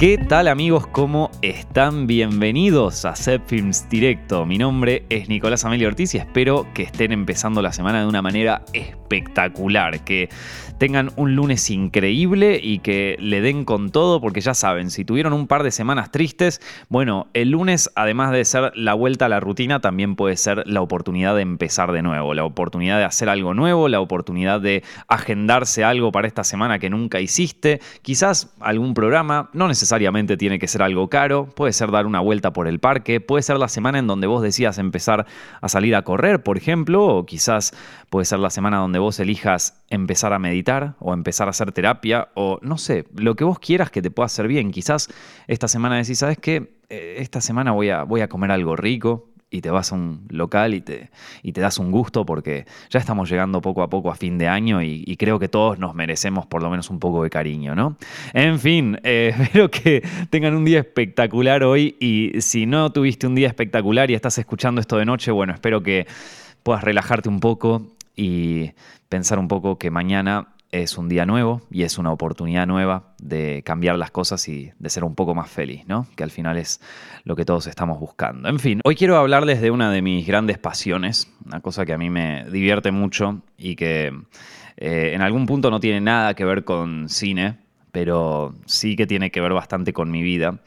¿Qué tal amigos? ¿Cómo están? Bienvenidos a Set Films Directo. Mi nombre es Nicolás Amelio Ortiz y espero que estén empezando la semana de una manera espectacular, que tengan un lunes increíble y que le den con todo, porque ya saben, si tuvieron un par de semanas tristes, bueno, el lunes, además de ser la vuelta a la rutina, también puede ser la oportunidad de empezar de nuevo, la oportunidad de hacer algo nuevo, la oportunidad de agendarse algo para esta semana que nunca hiciste, quizás algún programa, no necesariamente necesariamente tiene que ser algo caro, puede ser dar una vuelta por el parque, puede ser la semana en donde vos decías empezar a salir a correr, por ejemplo, o quizás puede ser la semana donde vos elijas empezar a meditar o empezar a hacer terapia, o no sé, lo que vos quieras que te pueda hacer bien. Quizás esta semana decís, ¿sabes qué? Eh, esta semana voy a, voy a comer algo rico, y te vas a un local y te, y te das un gusto porque ya estamos llegando poco a poco a fin de año y, creo que todos nos merecemos por lo menos un poco de cariño, ¿no? En fin, eh, espero que tengan un día espectacular hoy y si no tuviste un día espectacular y estás escuchando esto de noche, bueno, espero que puedas relajarte un poco y pensar un poco que mañana es un día nuevo y es una oportunidad nueva de cambiar las cosas y de ser un poco más feliz, ¿no? Que al final es lo que todos estamos buscando. En fin, hoy quiero hablarles de una de mis grandes pasiones, una cosa que a mí me divierte mucho y que eh, en algún punto no tiene nada que ver con cine, pero sí que tiene que ver bastante con mi vida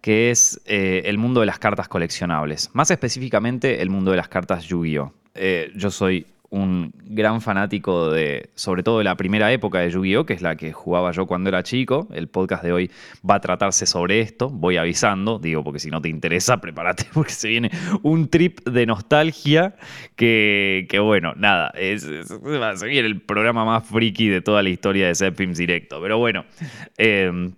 que es eh, el mundo de las cartas coleccionables. Más específicamente, el mundo de las cartas Yu-Gi-Oh! Eh, yo soy un gran fanático de, sobre todo de la primera época de Yu-Gi-Oh!, que es la que jugaba yo cuando era chico. El podcast de hoy va a tratarse sobre esto, voy avisando, digo, porque si no te interesa, prepárate porque se viene un trip de nostalgia que, bueno, nada, es, va a seguir el programa más friki de toda la historia de Set Directo. Pero bueno, eh,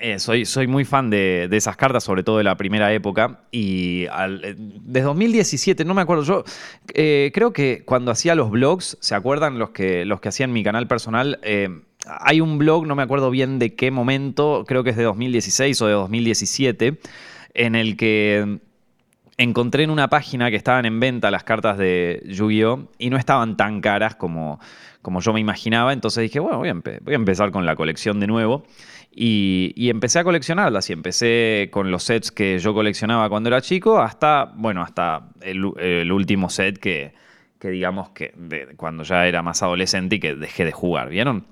eh, soy, soy muy fan de, esas cartas, sobre todo de la primera época. Y eh, desde 2017, no me acuerdo, yo eh, creo que cuando hacía los blogs, ¿se acuerdan los que, los que hacían mi canal personal? hay un blog, no me acuerdo bien de qué momento, creo que es de 2016 o de 2017, en el que encontré en una página que estaban en venta las cartas de Yu-Gi-Oh! y no estaban tan caras como, como yo me imaginaba. Entonces dije, bueno, voy a empezar con la colección de nuevo. Y, empecé a coleccionarlas y empecé con los sets que yo coleccionaba cuando era chico hasta, bueno, hasta el, último set que, que digamos que cuando ya era más adolescente y que dejé de jugar, ¿vieron?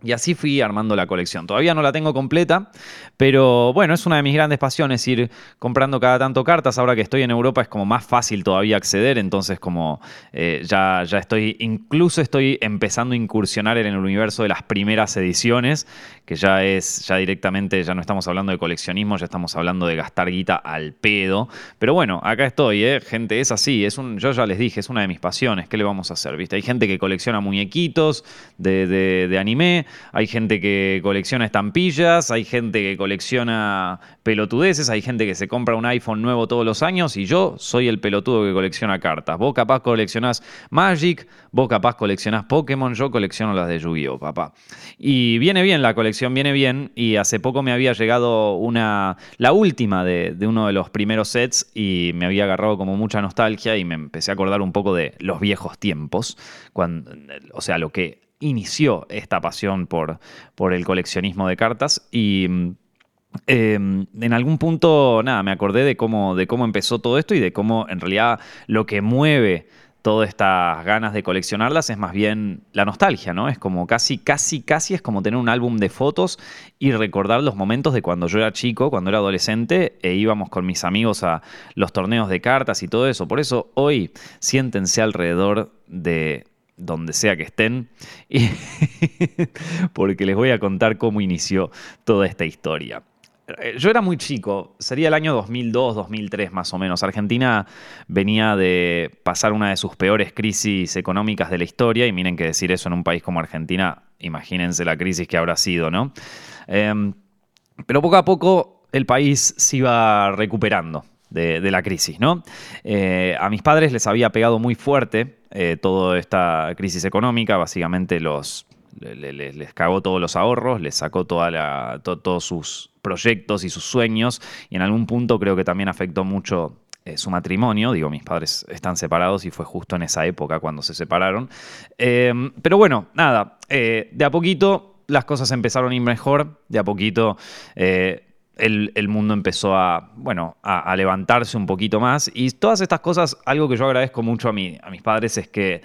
Y así fui armando la colección. Todavía no la tengo completa, pero bueno, es una de mis grandes pasiones ir comprando cada tanto cartas. Ahora que estoy en Europa es como más fácil todavía acceder, entonces como eh, ya, ya estoy, incluso estoy empezando a incursionar en el universo de las primeras ediciones, que ya es, ya directamente, ya no estamos hablando de coleccionismo, ya estamos hablando de gastar guita al pedo. Pero bueno, acá estoy, ¿eh? gente, es así, es un, yo ya les dije, es una de mis pasiones, ¿qué le vamos a hacer? ¿Viste? Hay gente que colecciona muñequitos de, de, de anime hay gente que colecciona estampillas, hay gente que colecciona pelotudeces, hay gente que se compra un iPhone nuevo todos los años y yo soy el pelotudo que colecciona cartas. Vos capaz coleccionás Magic, vos capaz coleccionás Pokémon, yo colecciono las de Yu-Gi-Oh, papá. Y viene bien la colección, viene bien y hace poco me había llegado una, la última de, uno de los primeros sets y me había agarrado como mucha nostalgia y me empecé a acordar un poco de los viejos tiempos, o sea, lo que inició esta pasión por, por el coleccionismo de cartas y... Em, en algún punto, nada, me acordé de cómo, de cómo empezó todo esto y de cómo en realidad lo que mueve todas estas ganas de coleccionarlas es más bien la nostalgia, ¿no? Es como casi, casi, casi es como tener un álbum de fotos y recordar los momentos de cuando yo era chico, cuando era adolescente, e íbamos con mis amigos a los torneos de cartas y todo eso. Por eso hoy siéntense alrededor de donde sea que estén, porque les voy a contar cómo inició toda esta historia. Eh, yo era muy chico, sería el año 2002, 2003 más o menos. Argentina venía de pasar una de sus peores crisis económicas de la historia, y miren que decir eso en un país como Argentina, imagínense la crisis que habrá sido, ¿no? Em, pero poco a poco el país se iba recuperando de, la crisis, ¿no? Eh, a mis padres les había pegado muy fuerte eh, toda esta crisis económica, básicamente los, les, cagó todos los ahorros, les sacó toda todos sus proyectos y sus sueños, y en algún punto creo que también afectó mucho eh, su matrimonio. Digo, mis padres están separados y fue justo en esa época cuando se separaron. Pero bueno, nada, de a poquito las cosas empezaron a ir mejor, de a poquito el, mundo empezó a, bueno, a, levantarse un poquito más. Y todas estas cosas, algo que yo agradezco mucho a, mí, a mis padres es que,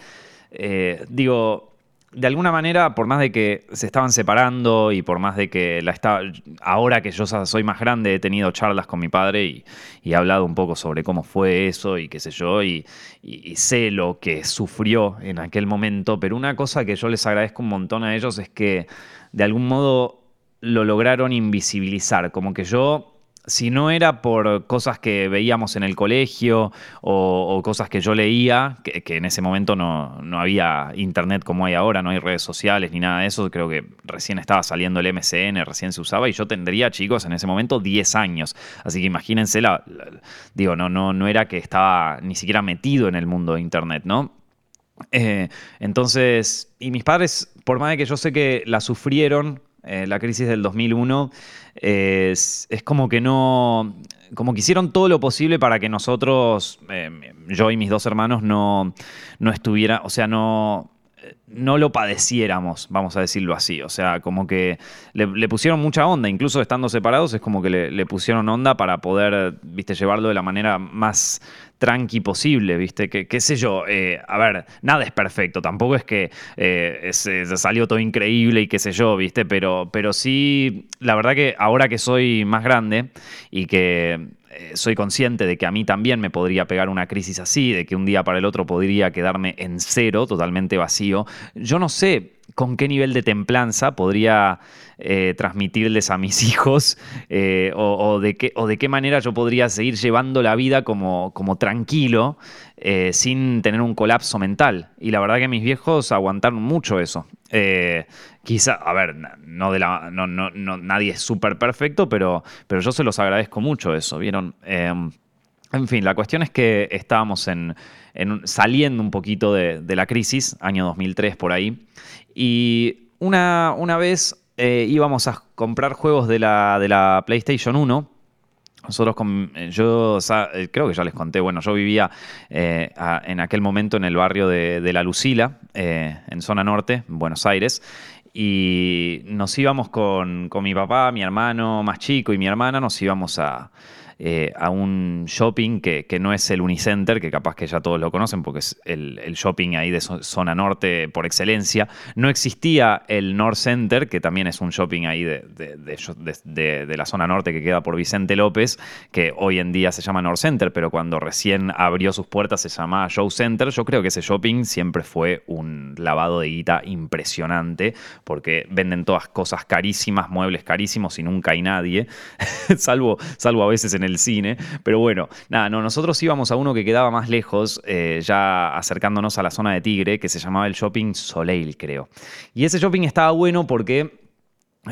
eh, digo, de alguna manera, por más de que se estaban separando y por más de que la ahora que yo soy más grande, he tenido charlas con mi padre y, he hablado un poco sobre cómo fue eso y qué sé yo, y, y, sé lo que sufrió en aquel momento, pero una cosa que yo les agradezco un montón a ellos es que de algún modo lo lograron invisibilizar, como que yo si no era por cosas que veíamos en el colegio o, cosas que yo leía, que, en ese momento no, había internet como hay ahora, no hay redes sociales ni nada de eso, creo que recién estaba saliendo el MCN, recién se usaba y yo tendría, chicos, en ese momento 10 años. Así que imagínense, la, digo, no, no, no era que estaba ni siquiera metido en el mundo de internet, ¿no? Eh, entonces, y mis padres, por más de que yo sé que la sufrieron, eh, la crisis del 2001, es, como que no, como que hicieron todo lo posible para que nosotros, eh, yo y mis dos hermanos, no, no estuviera, o sea, no, no lo padeciéramos, vamos a decirlo así. O sea, como que le, pusieron mucha onda, incluso estando separados, es como que le, pusieron onda para poder, viste, llevarlo de la manera más tranqui posible, ¿viste? Que, qué sé yo, eh, a ver, nada es perfecto, tampoco es que eh, salió todo increíble y qué sé yo, ¿viste? Pero, pero sí, la verdad que ahora que soy más grande y que soy consciente de que a mí también me podría pegar una crisis así, de que un día para el otro podría quedarme en cero, totalmente vacío, yo no sé con qué nivel de templanza podría eh, transmitirles a mis hijos eh, o, de qué, o, de qué, manera yo podría seguir llevando la vida como, como tranquilo eh, sin tener un colapso mental. Y la verdad que mis viejos aguantaron mucho eso. Quizá, a ver, no de la, no, no, nadie es súper perfecto, pero, pero yo se los agradezco mucho eso, ¿vieron? Em, en fin, la cuestión es que estábamos en, saliendo un poquito de, la crisis, año 2003 por ahí, y una, una vez eh, íbamos a comprar juegos de la, de la PlayStation 1. Nosotros, con, eh, yo eh, creo que ya les conté, bueno, yo vivía en aquel momento en el barrio de La Lucila, en zona norte, Buenos Aires, y nos íbamos con, con mi papá, mi hermano más chico y mi hermana, nos íbamos a, eh, a un shopping que, no es el Unicenter, que capaz que ya todos lo conocen porque es el, shopping ahí de zona norte por excelencia. No existía el North Center, que también es un shopping ahí de, de, la zona norte que queda por Vicente López, que hoy en día se llama North Center, pero cuando recién abrió sus puertas se llamaba Show Center. Yo creo que ese shopping siempre fue un lavado de guita impresionante porque venden todas cosas carísimas, muebles carísimos y nunca hay nadie, salvo, salvo a veces en el cine. Pero bueno, nada, no, nosotros íbamos a uno que quedaba más lejos, eh, ya acercándonos a la zona de Tigre, que se llamaba el Shopping Soleil, creo. Y ese shopping estaba bueno porque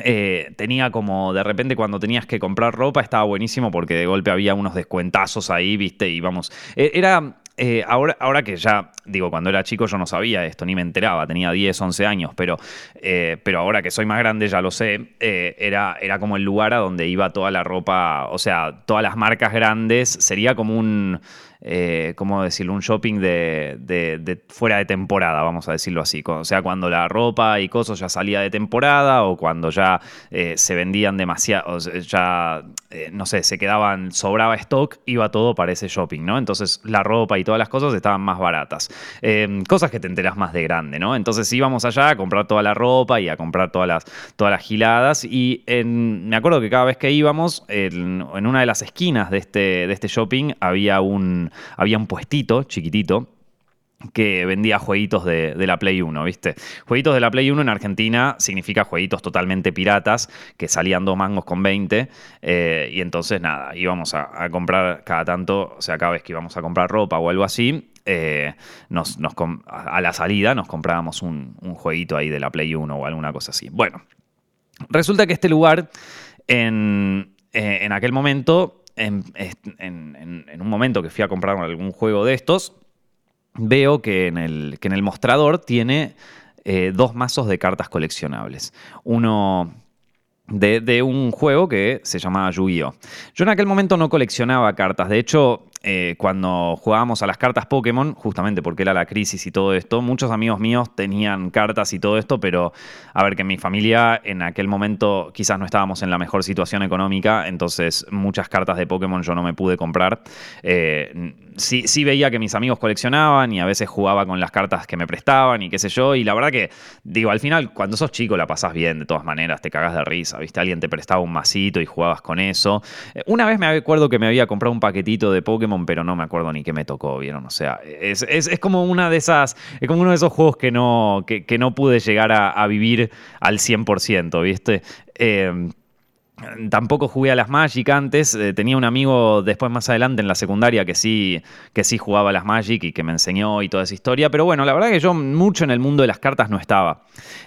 eh, tenía como de repente cuando tenías que comprar ropa estaba buenísimo porque de golpe había unos descuentazos ahí, viste, y vamos. E, era. Eh, ahora, ahora que ya, digo, cuando era chico yo no sabía esto, ni me enteraba, tenía 10, 11 años, pero, eh, pero ahora que soy más grande ya lo sé, era, era como el lugar a donde iba toda la ropa, o sea, todas las marcas grandes, sería como un, eh, ¿cómo decirlo? Un shopping de, fuera de temporada, vamos a decirlo así. O sea, cuando la ropa y cosas ya salía de temporada o cuando ya eh, se vendían demasiado, ya, eh, no sé, se quedaban, sobraba stock, iba todo para ese shopping, ¿no? Entonces la ropa y todas las cosas estaban más baratas. cosas que te enteras más de grande, ¿no? Entonces íbamos allá a comprar toda la ropa y a comprar todas las, todas las giladas y me acuerdo que cada vez que íbamos, en, en una de las esquinas de este, de este shopping había un, había un puestito chiquitito que vendía jueguitos de, la Play 1, ¿viste? Jueguitos de la Play 1 en Argentina significa jueguitos totalmente piratas, que salían dos mangos con 20, eh, y entonces nada, íbamos a, comprar cada tanto, o sea, cada vez que íbamos a comprar ropa o algo así, eh, a la salida nos comprábamos un, jueguito ahí de la Play 1 o alguna cosa así. Bueno, resulta que este lugar en, eh, en aquel momento en, un momento que fui a comprar algún juego de estos, veo que en el, mostrador tiene eh, dos mazos de cartas coleccionables. Uno de, un juego que se llamaba Yu-Gi-Oh! Yo en aquel momento no coleccionaba cartas, de hecho eh, cuando jugábamos a las cartas Pokémon, justamente porque era la crisis y todo esto, muchos amigos míos tenían cartas y todo esto, pero a ver, que mi familia en aquel momento quizás no estábamos en la mejor situación económica, entonces muchas cartas de Pokémon yo no me pude comprar. Eh, sí, sí veía que mis amigos coleccionaban y a veces jugaba con las cartas que me prestaban y qué sé yo, y la verdad que, digo, al final, cuando sos chico la pasás bien, de todas maneras, te cagas de risa, ¿viste? Alguien te prestaba un masito y jugabas con eso. Eh, una vez me acuerdo que me había comprado un paquetito de Pokémon pero no me acuerdo ni qué me tocó, ¿vieron? O sea, es, como una de esas, es como uno de esos juegos que no, que, no pude llegar a, vivir al 100%, ¿viste? Eh, Tampoco jugué a las Magic antes. Eh, tenía un amigo después más adelante en la secundaria que sí, que sí jugaba a las Magic y que me enseñó y toda esa historia. Pero bueno, la verdad que yo mucho en el mundo de las cartas no estaba.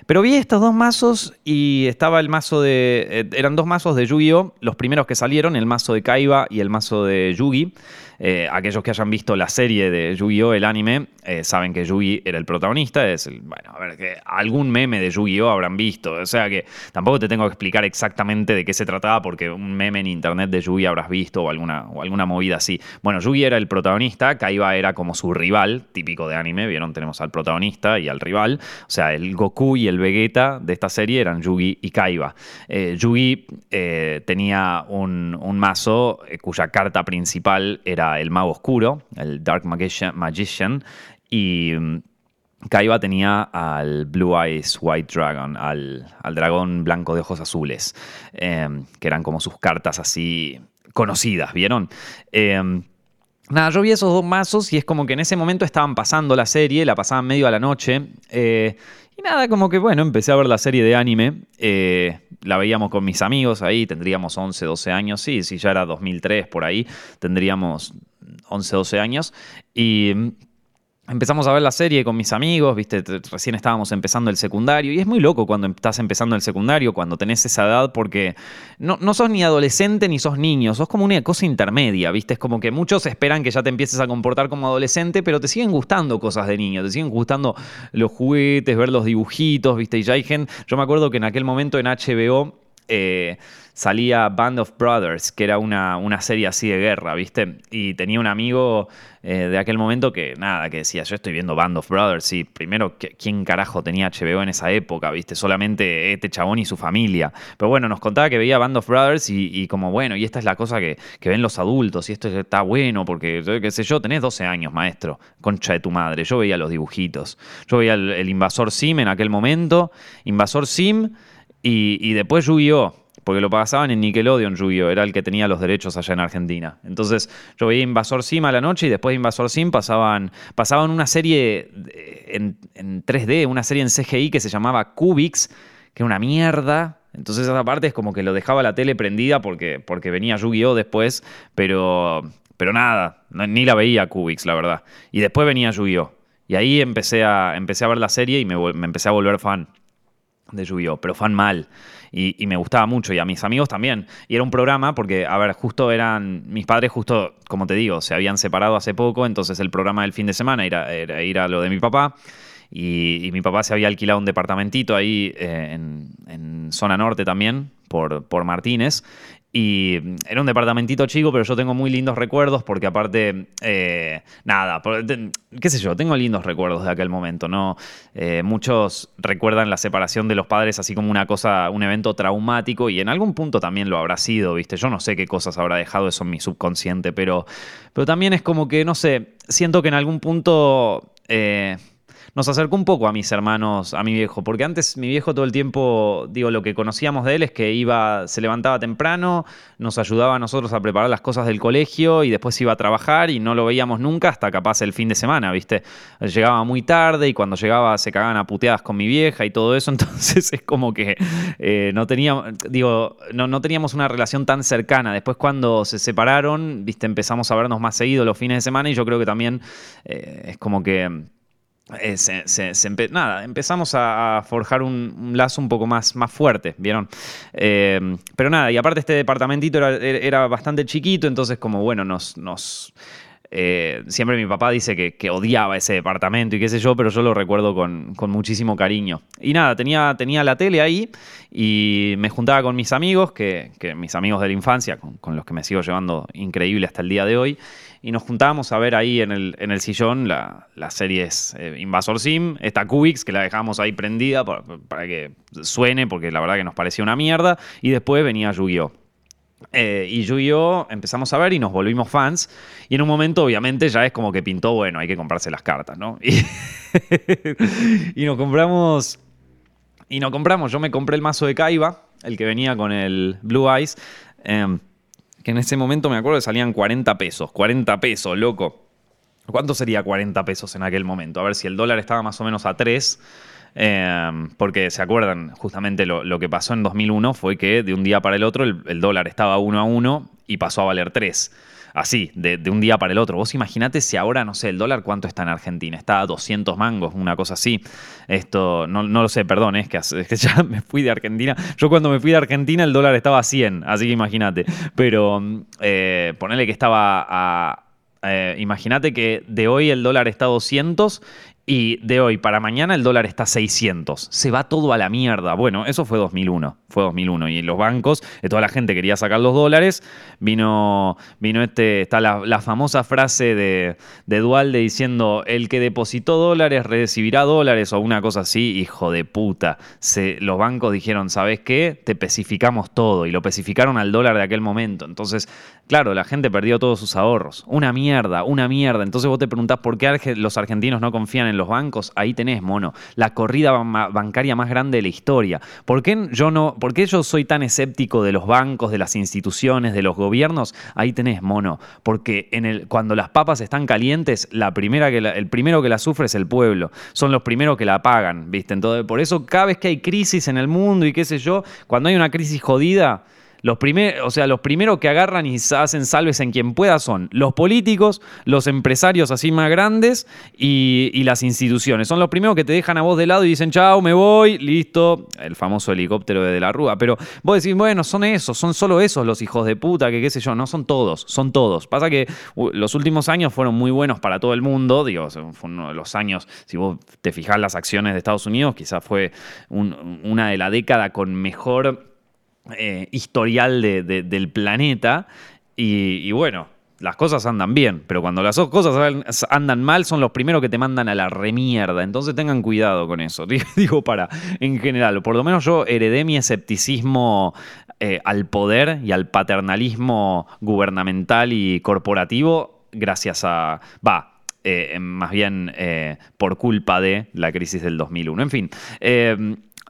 Pero vi estos dos mazos y estaba el mazo de. Eh, eran dos mazos de Yu-Gi-Oh! Los primeros que salieron, el mazo de Kaiba y el mazo de Yugi. Eh, aquellos que hayan visto la serie de Yu-Gi-Oh! el anime, saben que Yugi era el protagonista. Es bueno, a ver, que algún meme de Yu-Gi-Oh! habrán visto. O sea que tampoco te tengo que explicar exactamente de qué se trataba porque un meme en internet de Yugi habrás visto o alguna, o alguna movida así. Bueno, Yugi era el protagonista, Kaiba era como su rival, típico de anime, vieron, tenemos al protagonista y al rival. O sea, el Goku y el Vegeta de esta serie eran Yugi y Kaiba. Eh, Yugi eh, tenía un, mazo eh, cuya carta principal era el mago oscuro, el Dark Magician y mm, Kaiba tenía al Blue Eyes White Dragon, al, dragón blanco de ojos azules, em, que eran como sus cartas así conocidas, ¿vieron? Em, nada, yo vi esos dos mazos y es como que en ese momento estaban pasando la serie, la pasaban medio a la noche. Eh, y nada, como que bueno, empecé a ver la serie de anime. Eh, la veíamos con mis amigos ahí, tendríamos 11, 12 años. Sí, sí, ya era 2003 por ahí, tendríamos 11, 12 años. Y Empezamos a ver la serie con mis amigos, viste, recién estábamos empezando el secundario y es muy loco cuando estás empezando el secundario, cuando tenés esa edad, porque no, no sos ni adolescente ni sos niño, sos como una cosa intermedia, viste, es como que muchos esperan que ya te empieces a comportar como adolescente, pero te siguen gustando cosas de niño, te siguen gustando los juguetes, ver los dibujitos, viste, y ya hay gente, yo me acuerdo que en aquel momento en HBO eh, salía Band of Brothers, que era una, una, serie así de guerra, ¿viste? Y tenía un amigo eh, de aquel momento que, nada, que decía, yo estoy viendo Band of Brothers, sí, primero, ¿quién carajo tenía HBO en esa época, ¿viste? Solamente este chabón y su familia. Pero bueno, nos contaba que veía Band of Brothers y, como, bueno, y esta es la cosa que, ven los adultos, y esto está bueno, porque, qué sé yo, tenés 12 años, maestro, concha de tu madre. Yo veía los dibujitos. Yo veía el Invasor Sim en aquel momento, Invasor Sim y, después Yu-Gi-Oh! Porque lo pasaban en Nickelodeon Yu-Gi-Oh! Era el que tenía los derechos allá en Argentina. Entonces yo veía Invasor Sim a la noche y después de Invasor Sim pasaban, pasaban una serie en, 3D, una serie en CGI que se llamaba Cubix, que era una mierda. Entonces esa parte es como que lo dejaba la tele prendida porque, porque venía Yu-Gi-Oh! después, pero, pero nada, ni la veía Cubix, la verdad. Y después venía Yu-Gi-Oh! Y ahí empecé a, empecé a ver la serie y me, me empecé a volver fan de yu pero fan mal. Y, me gustaba mucho, y a mis amigos también. Y era un programa, porque, a ver, justo eran, mis padres justo, como te digo, se habían separado hace poco, entonces el programa del fin de semana era, ir a lo de mi papá. Y, mi papá se había alquilado un departamentito ahí eh, en, en, zona norte también, por, por Martínez. Y era un departamentito chico, pero yo tengo muy lindos recuerdos porque aparte, eh, nada, qué sé yo, tengo lindos recuerdos de aquel momento, ¿no? Eh, muchos recuerdan la separación de los padres así como una cosa, un evento traumático y en algún punto también lo habrá sido, ¿viste? Yo no sé qué cosas habrá dejado eso en mi subconsciente, pero, pero también es como que, no sé, siento que en algún punto... Eh, nos acercó un poco a mis hermanos, a mi viejo, porque antes mi viejo todo el tiempo, digo, lo que conocíamos de él es que iba, se levantaba temprano, nos ayudaba a nosotros a preparar las cosas del colegio y después iba a trabajar y no lo veíamos nunca hasta capaz el fin de semana, ¿viste? Llegaba muy tarde y cuando llegaba se cagaban a puteadas con mi vieja y todo eso, entonces es como que eh, no teníamos, digo, no, no teníamos una relación tan cercana. Después cuando se separaron, ¿viste? Empezamos a vernos más seguido los fines de semana y yo creo que también eh, es como que eh, nada, empezamos a, forjar un, lazo un poco más, más fuerte, ¿vieron? Eh, pero nada, y aparte este departamentito era, bastante chiquito, entonces como bueno, nos eh, siempre mi papá dice que, odiaba ese departamento y qué sé yo, pero yo lo recuerdo con, muchísimo cariño. Y nada, tenía, la tele ahí y me juntaba con mis amigos, que, mis amigos de la infancia, con, los que me sigo llevando increíble hasta el día de hoy, y nos juntábamos a ver ahí en el, en el sillón la, las series eh, Invasor Sim, esta Cubix, que la dejamos ahí prendida para, para que suene, porque la verdad que nos parecía una mierda, y después venía Yu-Gi-Oh! Eh, y yo y yo empezamos a ver y nos volvimos fans. Y en un momento, obviamente, ya es como que pintó, bueno, hay que comprarse las cartas, ¿no? Y, nos compramos. Y nos compramos. Yo me compré el mazo de Kaiba, el que venía con el Blue Eyes. Em, que en ese momento me acuerdo que salían 40 pesos. 40 pesos, loco. ¿Cuánto sería 40 pesos en aquel momento? A ver si el dólar estaba más o menos a 3. Em, porque se acuerdan, justamente lo, que pasó en 2001 fue que de un día para el otro el, dólar estaba uno a uno y pasó a valer 3. Así, de, un día para el otro. Vos imaginate si ahora, no sé, el dólar cuánto está en Argentina. Está a 200 mangos, una cosa así. Esto, no, lo sé, perdón, es que, ya me fui de Argentina. Yo cuando me fui de Argentina el dólar estaba a 100, así que imagínate. Pero eh, ponele que estaba a... Eh, imagínate que de hoy el dólar está a 200 y de hoy para mañana el dólar está a 600. Se va todo a la mierda. Bueno, eso fue 2001. Fue 2001. Y los bancos, eh, toda la gente quería sacar los dólares. Vino, vino este, está la, famosa frase de, de, Dualde diciendo: el que depositó dólares recibirá dólares o una cosa así. Hijo de puta. Se, los bancos dijeron: ¿sabes qué? Te especificamos todo. Y lo especificaron al dólar de aquel momento. Entonces, claro, la gente perdió todos sus ahorros. Una mierda, una mierda. Entonces vos te preguntás por qué los argentinos no confían en los bancos, ahí tenés, mono, la corrida bancaria más grande de la historia. ¿Por qué yo no, por qué yo soy tan escéptico de los bancos, de las instituciones, de los gobiernos? Ahí tenés, mono, porque en el, cuando las papas están calientes, el primero que la sufre es el pueblo. Son los primeros que la pagan, ¿viste? Entonces, por eso cada vez que hay crisis en el mundo y qué sé yo, cuando hay una crisis jodida, los o sea, los primeros que agarran y hacen salves en quien pueda son los políticos, los empresarios así más grandes y, las instituciones. Son los primeros que te dejan a vos de lado y dicen, chao, me voy, listo, el famoso helicóptero de, la Rúa. Pero vos decís, bueno, son esos, son solo esos los hijos de puta, que qué sé yo, no son todos, son todos. Pasa que los últimos años fueron muy buenos para todo el mundo, digo, fue uno de los años, si vos te fijás las acciones de Estados Unidos, quizás fue una de la década con mejor eh, historial del planeta. Y, bueno, las cosas andan bien, pero cuando las cosas andan mal son los primeros que te mandan a la remierda. Entonces tengan cuidado con eso. Digo para, en general, por lo menos yo heredé mi escepticismo eh, al poder y al paternalismo gubernamental y corporativo gracias a... Va, eh, más bien por culpa de la crisis del 2001. En fin,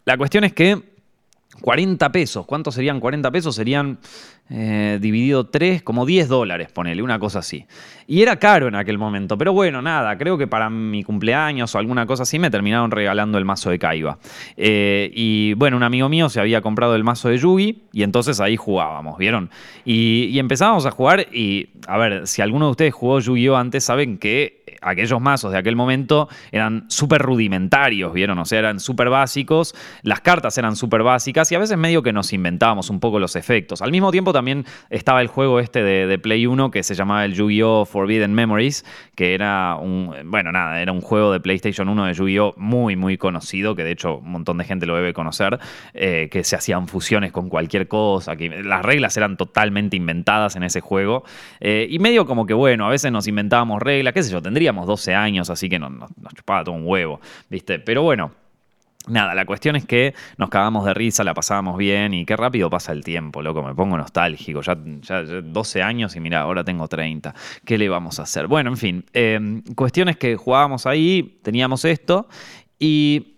la cuestión es que 40 pesos. ¿Cuántos serían 40 pesos? Serían eh, dividido 3, como 10 dólares, ponele, una cosa así. Y era caro en aquel momento, pero bueno, nada, creo que para mi cumpleaños o alguna cosa así me terminaron regalando el mazo de Kaiba. Eh, y bueno, un amigo mío se había comprado el mazo de Yugi y entonces ahí jugábamos, ¿vieron? Y, y empezábamos a jugar y, a ver, si alguno de ustedes jugó Yu-Gi-Oh antes, saben que aquellos mazos de aquel momento eran súper rudimentarios, ¿vieron? O sea, eran súper básicos, las cartas eran súper básicas y a veces medio que nos inventábamos un poco los efectos. Al mismo tiempo también estaba el juego este de, Play 1 que se llamaba el Yu-Gi-Oh! Forbidden Memories, que era un, bueno, nada, era un juego de PlayStation 1 de Yu-Gi-Oh! muy, muy conocido, que de hecho un montón de gente lo debe conocer, eh, que se hacían fusiones con cualquier cosa, que las reglas eran totalmente inventadas en ese juego. Eh, y medio como que, bueno, a veces nos inventábamos reglas, qué sé yo, tendríamos 12 años, así que nos, nos chupaba todo un huevo, ¿viste? Pero bueno, Nada, la cuestión es que nos cagamos de risa, la pasábamos bien y qué rápido pasa el tiempo, loco, me pongo nostálgico, ya, ya, 12 años y mira, ahora tengo 30, ¿qué le vamos a hacer? Bueno, en fin, eh, cuestiones que jugábamos ahí, teníamos esto y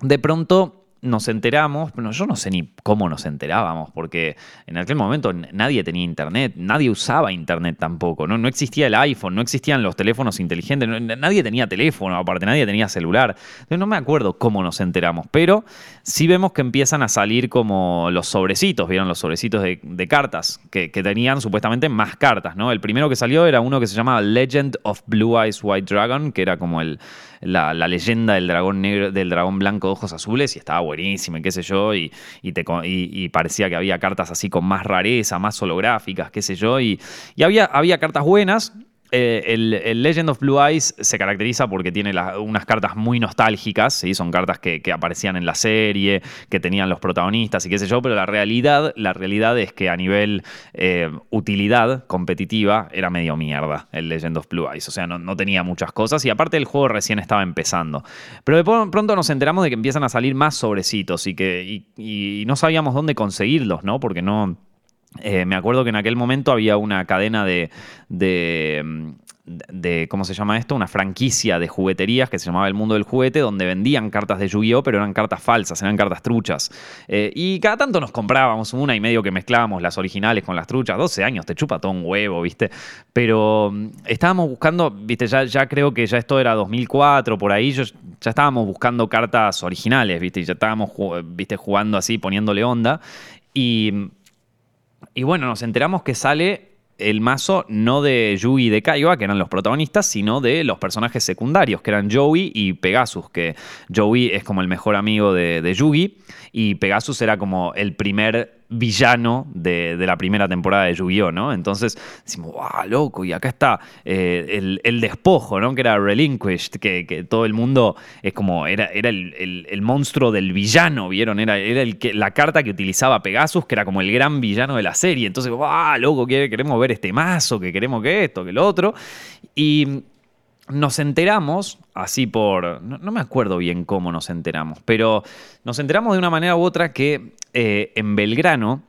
de pronto nos enteramos, pero yo no sé ni cómo nos enterábamos, porque en aquel momento nadie tenía internet, nadie usaba internet tampoco, no, no existía el iPhone, no existían los teléfonos inteligentes, nadie tenía teléfono, aparte nadie tenía celular. No me acuerdo cómo nos enteramos, pero sí vemos que empiezan a salir como los sobrecitos, vieron los sobrecitos de, cartas, que, tenían supuestamente más cartas, ¿no? El primero que salió era uno que se llamaba Legend of Blue Eyes White Dragon, que era como el, la, leyenda del dragón negro, del dragón blanco de ojos azules, y estaba buenísimo, y qué sé yo, y, y, parecía que había cartas así con más rareza, más holográficas, qué sé yo, y, había, había cartas buenas, eh, el, Legend of Blue Eyes se caracteriza porque tiene unas cartas muy nostálgicas, ¿sí? son cartas que, aparecían en la serie, que tenían los protagonistas y qué sé yo, pero la realidad, la realidad es que a nivel eh, utilidad competitiva era medio mierda el Legend of Blue Eyes, o sea, no, tenía muchas cosas y aparte el juego recién estaba empezando. Pero de pronto nos enteramos de que empiezan a salir más sobrecitos y que y no sabíamos dónde conseguirlos, ¿no? Porque no eh, me acuerdo que en aquel momento había una cadena de, de, ¿cómo se llama esto? Una franquicia de jugueterías que se llamaba El Mundo del Juguete, donde vendían cartas de Yu-Gi-Oh, pero eran cartas falsas, eran cartas truchas. Eh, y cada tanto nos comprábamos una y medio que mezclábamos las originales con las truchas. 12 años, te chupa todo un huevo, ¿viste? Pero mm, estábamos buscando, ¿viste? Ya, ya creo que ya esto era 2004, por ahí, ya estábamos buscando cartas originales, ¿viste? Ya estábamos, ¿viste? Jugando así, poniéndole onda. Y y bueno, nos enteramos que sale el mazo no de Yugi y de Kaiba, que eran los protagonistas, sino de los personajes secundarios, que eran Joey y Pegasus, que Joey es como el mejor amigo de, de Yugi y Pegasus era como el primer villano de, la primera temporada de Yu-Gi-Oh! ¿no? Entonces decimos, ¡wow, loco! Y acá está eh, el, despojo, ¿no? Que era Relinquished, que, todo el mundo es como, era, era el, monstruo del villano, ¿vieron? Era, era el que, la carta que utilizaba Pegasus, que era como el gran villano de la serie. Entonces, ¡wow, loco! Queremos ver este mazo, que queremos que esto, que lo otro. Y nos enteramos, así por. No, me acuerdo bien cómo nos enteramos, pero nos enteramos de una manera u otra que eh, en Belgrano.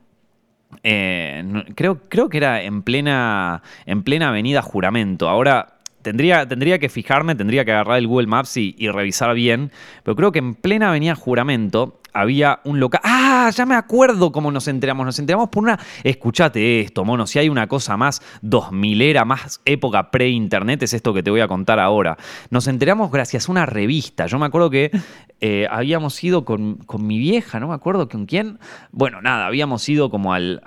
Eh, creo, creo que era en plena, en plena avenida Juramento. Ahora Tendría, tendría, que fijarme, tendría que agarrar el Google Maps y, revisar bien, pero creo que en plena avenida Juramento había un local. ¡Ah! Ya me acuerdo cómo nos enteramos. Nos enteramos por una. Escuchate esto, mono. Si hay una cosa más 2000 era, más época pre-internet, es esto que te voy a contar ahora. Nos enteramos gracias a una revista. Yo me acuerdo que eh, habíamos ido con, con, mi vieja, no me acuerdo con quién. Bueno, nada, habíamos ido como al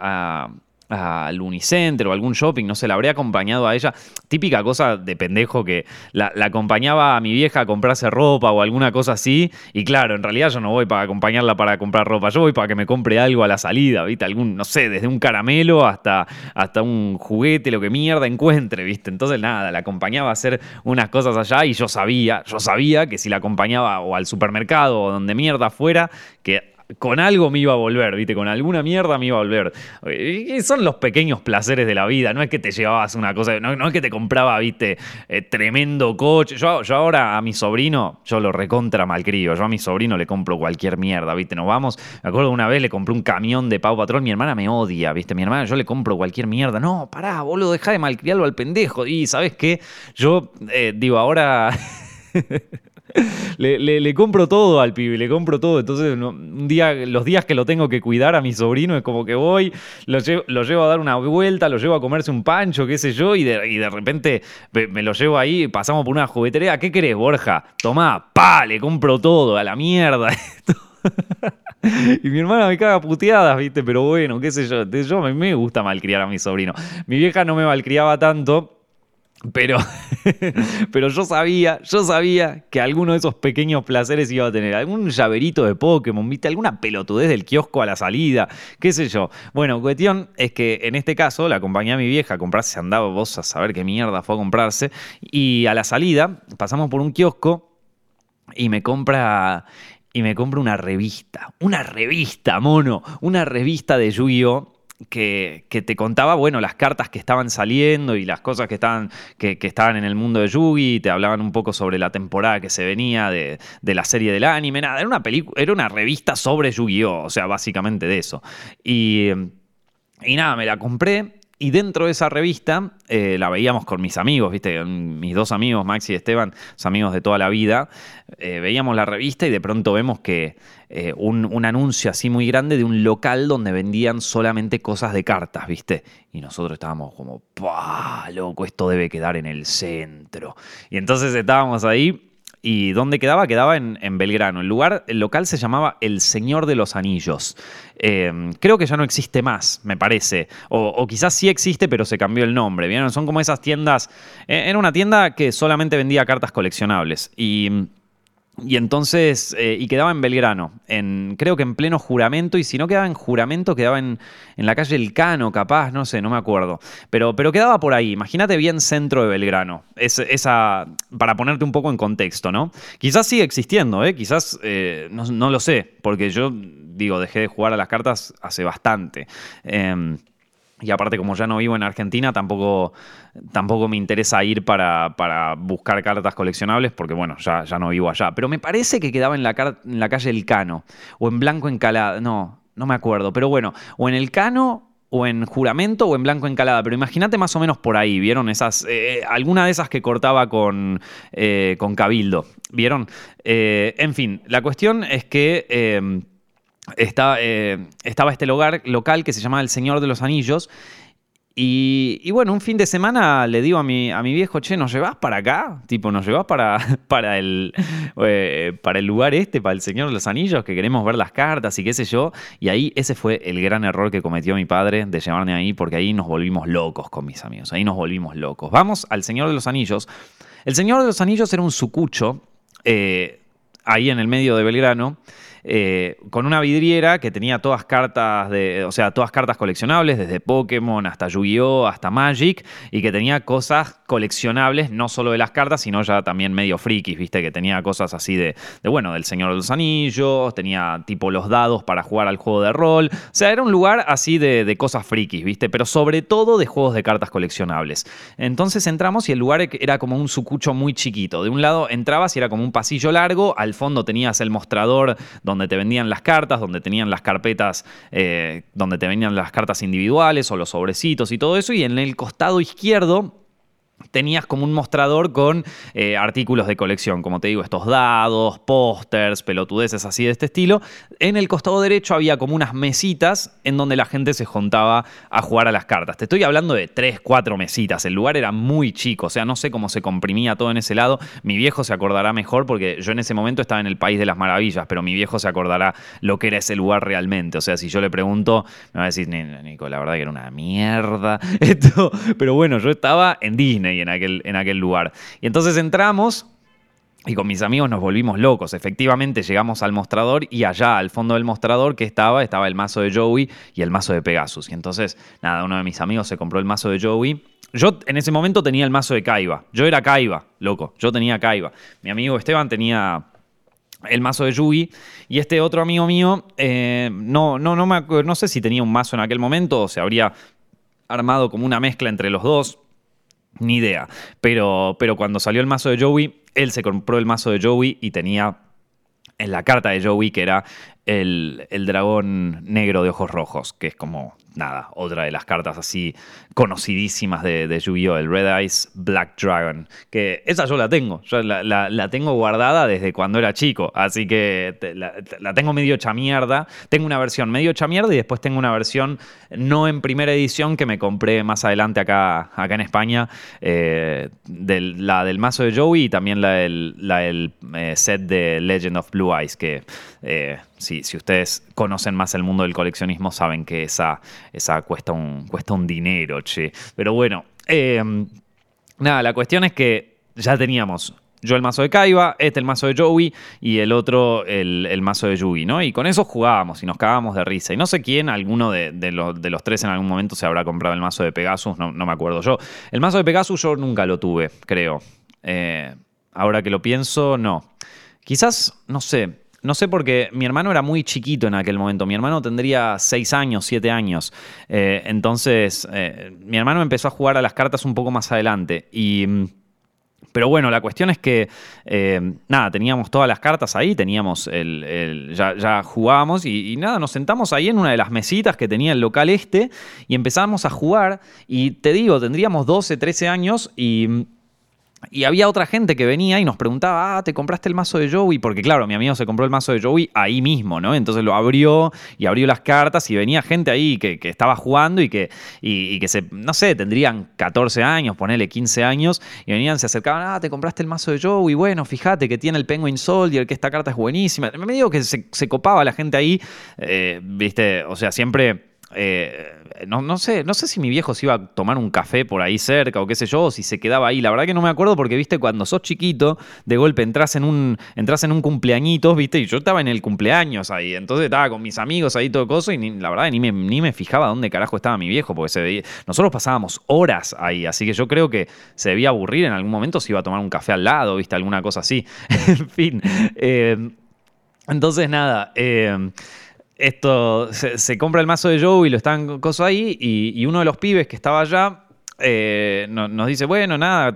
al Unicenter o algún shopping, no sé, la habría acompañado a ella. Típica cosa de pendejo que la, acompañaba a mi vieja a comprarse ropa o alguna cosa así. Y claro, en realidad yo no voy para acompañarla para comprar ropa, yo voy para que me compre algo a la salida, ¿viste? Algún, no sé, desde un caramelo hasta, hasta un juguete, lo que mierda encuentre, ¿viste? Entonces nada, la acompañaba a hacer unas cosas allá y yo sabía, yo sabía que si la acompañaba o al supermercado o donde mierda fuera, que con algo me iba a volver, ¿viste? Con alguna mierda me iba a volver. Y son los pequeños placeres de la vida, no es que te llevabas una cosa, no, es que te compraba, ¿viste? Eh, tremendo coche. Yo, yo ahora a mi sobrino, yo lo recontra malcrio, yo a mi sobrino le compro cualquier mierda, ¿viste? Nos vamos, me acuerdo una vez le compré un camión de Pau Patrón, mi hermana me odia, ¿viste? Mi hermana, yo le compro cualquier mierda. No, pará, boludo, deja de malcriarlo al pendejo. Y, ¿sabes qué? Yo, eh, digo, ahora... le, compro todo al pibe, le compro todo. Entonces, un día, los días que lo tengo que cuidar a mi sobrino, es como que voy, lo llevo, a dar una vuelta, lo llevo a comerse un pancho, qué sé yo, y de, repente me, lo llevo ahí, pasamos por una juguetería. ¿Qué querés, Borja? Tomá, pa, le compro todo, a la mierda. y mi hermana me caga puteadas, ¿viste? Pero bueno, qué sé yo. Yo mí me gusta malcriar a mi sobrino. Mi vieja no me malcriaba tanto pero, pero yo sabía, yo sabía que alguno de esos pequeños placeres iba a tener. Algún llaverito de Pokémon, ¿viste? Alguna pelotudez del kiosco a la salida, qué sé yo. Bueno, cuestión es que en este caso la acompañé a mi vieja a comprarse, andaba vos a saber qué mierda fue a comprarse. Y a la salida pasamos por un kiosco y me compra y me compra una revista. Una revista, mono. Una revista de Yu-Gi-Oh! Que, te contaba, bueno, las cartas que estaban saliendo y las cosas que estaban, que, estaban en el mundo de Yugi, te hablaban un poco sobre la temporada que se venía de, la serie del anime, nada, era una, era una revista sobre Yu-Gi-Oh!, o sea, básicamente de eso. Y, y nada, me la compré y dentro de esa revista eh, la veíamos con mis amigos, ¿viste? Mis dos amigos, Max y Esteban, amigos de toda la vida. Eh, veíamos la revista y de pronto vemos que eh, un, anuncio así muy grande de un local donde vendían solamente cosas de cartas, ¿viste? Y nosotros estábamos como, ¡pah! Loco, esto debe quedar en el centro. Y entonces estábamos ahí ¿Y dónde quedaba? Quedaba en, Belgrano. El lugar, el local se llamaba El Señor de los Anillos. Em, creo que ya no existe más, me parece. O, quizás sí existe, pero se cambió el nombre. ¿vieron? Son como esas tiendas. Eh, era una tienda que solamente vendía cartas coleccionables. Y y entonces, eh, y quedaba en Belgrano, en, creo que en pleno juramento, y si no quedaba en juramento, quedaba en, la calle El Cano, capaz, no sé, no me acuerdo. Pero, pero quedaba por ahí, imagínate bien centro de Belgrano, es, esa, para ponerte un poco en contexto, ¿no? Quizás sigue existiendo, ¿eh? quizás, eh, no, lo sé, porque yo, digo, dejé de jugar a las cartas hace bastante. Em, y aparte, como ya no vivo en Argentina, tampoco, tampoco me interesa ir para, buscar cartas coleccionables, porque bueno, ya, ya no vivo allá. Pero me parece que quedaba en la, calle El Cano, o en Blanco Encalada, no, no me acuerdo. Pero bueno, o en El Cano, o en Juramento, o en Blanco Encalada. Pero imagínate más o menos por ahí, ¿vieron? Esas, eh, alguna de esas que cortaba con, eh, con Cabildo, ¿vieron? Eh, en fin, la cuestión es que eh, estaba este lugar local que se llama El Señor de los Anillos. Y, bueno, un fin de semana le digo a mi, a mi viejo, che, ¿nos llevas para acá? Tipo, ¿nos llevas para, para, el, eh, para el lugar este, para el Señor de los Anillos, que queremos ver las cartas y qué sé yo? Y ahí ese fue el gran error que cometió mi padre de llevarme ahí, porque ahí nos volvimos locos con mis amigos, ahí nos volvimos locos. Vamos al Señor de los Anillos. El Señor de los Anillos era un sucucho, eh, ahí en el medio de Belgrano. Eh, con una vidriera que tenía todas cartas de, o sea, todas cartas coleccionables, desde Pokémon hasta Yu-Gi-Oh! hasta Magic, y que tenía cosas coleccionables, no solo de las cartas, sino ya también medio frikis, viste, que tenía cosas así de, bueno, del Señor de los Anillos, tenía tipo los dados para jugar al juego de rol, o sea, era un lugar así de, cosas frikis, viste, pero sobre todo de juegos de cartas coleccionables. Entonces entramos y el lugar era como un sucucho muy chiquito. De un lado entrabas y era como un pasillo largo, al fondo tenías el mostrador donde donde te vendían las cartas, donde tenían las carpetas, eh, donde te venían las cartas individuales o los sobrecitos y todo eso, y en el costado izquierdo tenías como un mostrador con eh, artículos de colección, como te digo, estos dados, pósters, pelotudeces así de este estilo. En el costado derecho había como unas mesitas en donde la gente se juntaba a jugar a las cartas. Te estoy hablando de tres, cuatro mesitas. El lugar era muy chico, o sea, no sé cómo se comprimía todo en ese lado. Mi viejo se acordará mejor porque yo en ese momento estaba en el país de las maravillas, pero mi viejo se acordará lo que era ese lugar realmente. O sea, si yo le pregunto, me va a decir, Nico, la verdad que era una mierda. Esto, pero bueno, yo estaba en Disney en aquel, en aquel lugar. Y entonces entramos y con mis amigos nos volvimos locos. Efectivamente llegamos al mostrador y allá al fondo del mostrador que estaba, estaba el mazo de Joey y el mazo de Pegasus. Y entonces, nada, uno de mis amigos se compró el mazo de Joey. Yo en ese momento tenía el mazo de Kaiba. Yo era Kaiba, loco. Yo tenía Kaiba. Mi amigo Esteban tenía el mazo de Yugi. Y este otro amigo mío, eh, no, no, no, me, no sé si tenía un mazo en aquel momento o se habría armado como una mezcla entre los dos. Ni idea. Pero, pero cuando salió el mazo de Joey, él se compró el mazo de Joey y tenía en la carta de Joey que era el, el dragón negro de ojos rojos, que es como nada, otra de las cartas así conocidísimas de, de Yu-Gi-Oh! El Red Eyes Black Dragon. Que esa yo la tengo. Yo la, tengo guardada desde cuando era chico. Así que la, tengo medio hecha mierda. Tengo una versión medio hecha mierda y después tengo una versión no en primera edición que me compré más adelante acá, acá en España. Eh, la del mazo de Joey y también la del, eh, set de Legend of Blue Eyes. Que eh, si, ustedes conocen más el mundo del coleccionismo saben que esa esa cuesta un, cuesta un dinero, che. Pero bueno, em, nada, la cuestión es que ya teníamos yo el mazo de Kaiba, este el mazo de Joey y el otro el, mazo de Yugi, ¿no? Y con eso jugábamos y nos cagábamos de risa. Y no sé quién, alguno de, los tres en algún momento se habrá comprado el mazo de Pegasus, no, me acuerdo yo. El mazo de Pegasus yo nunca lo tuve, creo. Eh, ahora que lo pienso, no. Quizás, no sé, no sé porque mi hermano era muy chiquito en aquel momento. Mi hermano tendría 6 años, 7 años. Eh, entonces, eh, mi hermano empezó a jugar a las cartas un poco más adelante. Y. Mm, pero bueno, la cuestión es que, eh, nada, teníamos todas las cartas ahí, teníamos el, ya, jugábamos y, y, nada, nos sentamos ahí en una de las mesitas que tenía el local este y empezamos a jugar y te digo, tendríamos 12, 13 años y mm, y había otra gente que venía y nos preguntaba, ah, ¿te compraste el mazo de Joey? Porque claro, mi amigo se compró el mazo de Joey ahí mismo, ¿no? Entonces lo abrió y abrió las cartas y venía gente ahí que, estaba jugando y que, y, que se, no sé, tendrían 14 años, ponele 15 años, y venían, se acercaban, ah, ¿te compraste el mazo de Joey? Bueno, fíjate que tiene el Penguin Soldier, que esta carta es buenísima. Me digo que se, copaba la gente ahí, eh, viste, o sea, siempre eh, no, sé, no sé si mi viejo se iba a tomar un café por ahí cerca o qué sé yo, o si se quedaba ahí. La verdad que no me acuerdo porque, viste, cuando sos chiquito, de golpe entras en un, entras en un cumpleañito, viste, y yo estaba en el cumpleaños ahí. Entonces estaba con mis amigos ahí todo coso y la verdad ni me, ni me fijaba dónde carajo estaba mi viejo, porque se veía, nosotros pasábamos horas ahí, así que yo creo que se debía aburrir en algún momento, se iba a tomar un café al lado, viste, alguna cosa así. en fin. Eh, entonces, nada. Eh, esto se, compra el mazo de Joe y lo están coso ahí. Y, uno de los pibes que estaba allá eh, nos dice, bueno, nada,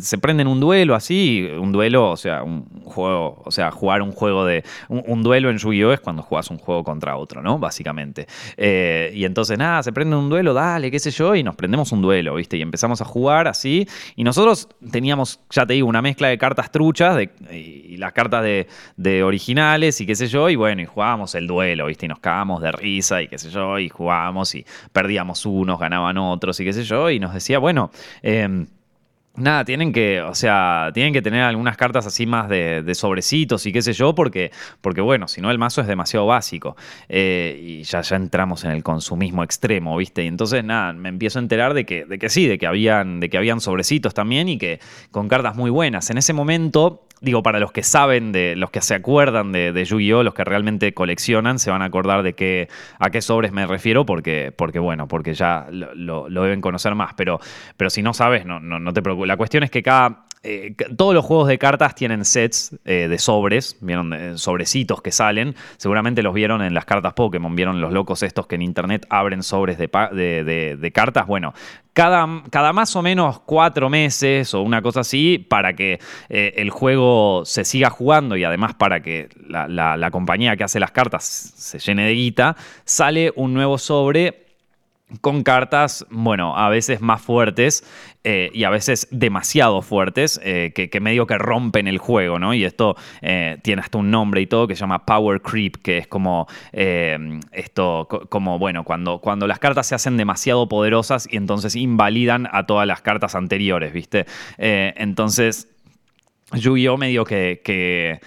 se prenden un duelo así, un duelo, o sea, un juego, o sea, jugar un juego de, un, duelo en Yu-Gi-Oh es cuando juegas un juego contra otro, ¿no? Básicamente. Eh, y entonces, nada, se prende un duelo, dale, qué sé yo, y nos prendemos un duelo, ¿viste? Y empezamos a jugar así, y nosotros teníamos, ya te digo, una mezcla de cartas truchas de, y las cartas de, originales y qué sé yo, y bueno, y jugábamos el duelo, ¿viste? Y nos cagábamos de risa y qué sé yo, y jugábamos y perdíamos unos, ganaban otros y qué sé yo, y nos decía, bueno, em, Nada, tienen que, o sea, tienen que tener algunas cartas así más de, sobrecitos y qué sé yo, porque, porque bueno, si no el mazo es demasiado básico. Eh, y ya, ya entramos en el consumismo extremo, ¿viste? Y entonces, nada, me empiezo a enterar de que, de que sí, de que, habían, de que habían sobrecitos también y que con cartas muy buenas. En ese momento digo, para los que saben, de los que se acuerdan de, Yu-Gi-Oh!, los que realmente coleccionan, se van a acordar de qué, a qué sobres me refiero, porque, porque bueno, porque ya lo, deben conocer más. Pero, pero si no sabes, no, no, te preocupes. La cuestión es que cada. Eh, todos los juegos de cartas tienen sets eh, de sobres, vieron sobrecitos que salen. Seguramente los vieron en las cartas Pokémon, vieron los locos estos que en internet abren sobres de, cartas. Bueno, cada, más o menos cuatro meses o una cosa así para que eh, el juego se siga jugando y además para que la, compañía que hace las cartas se llene de guita, sale un nuevo sobre con cartas, bueno, a veces más fuertes eh, y a veces demasiado fuertes, eh, que, medio que rompen el juego, ¿no? Y esto eh, tiene hasta un nombre y todo que se llama Power Creep, que es como esto, como, bueno, cuando, cuando las cartas se hacen demasiado poderosas y entonces invalidan a todas las cartas anteriores, ¿viste? entonces, Yu-Gi-Oh! medio que que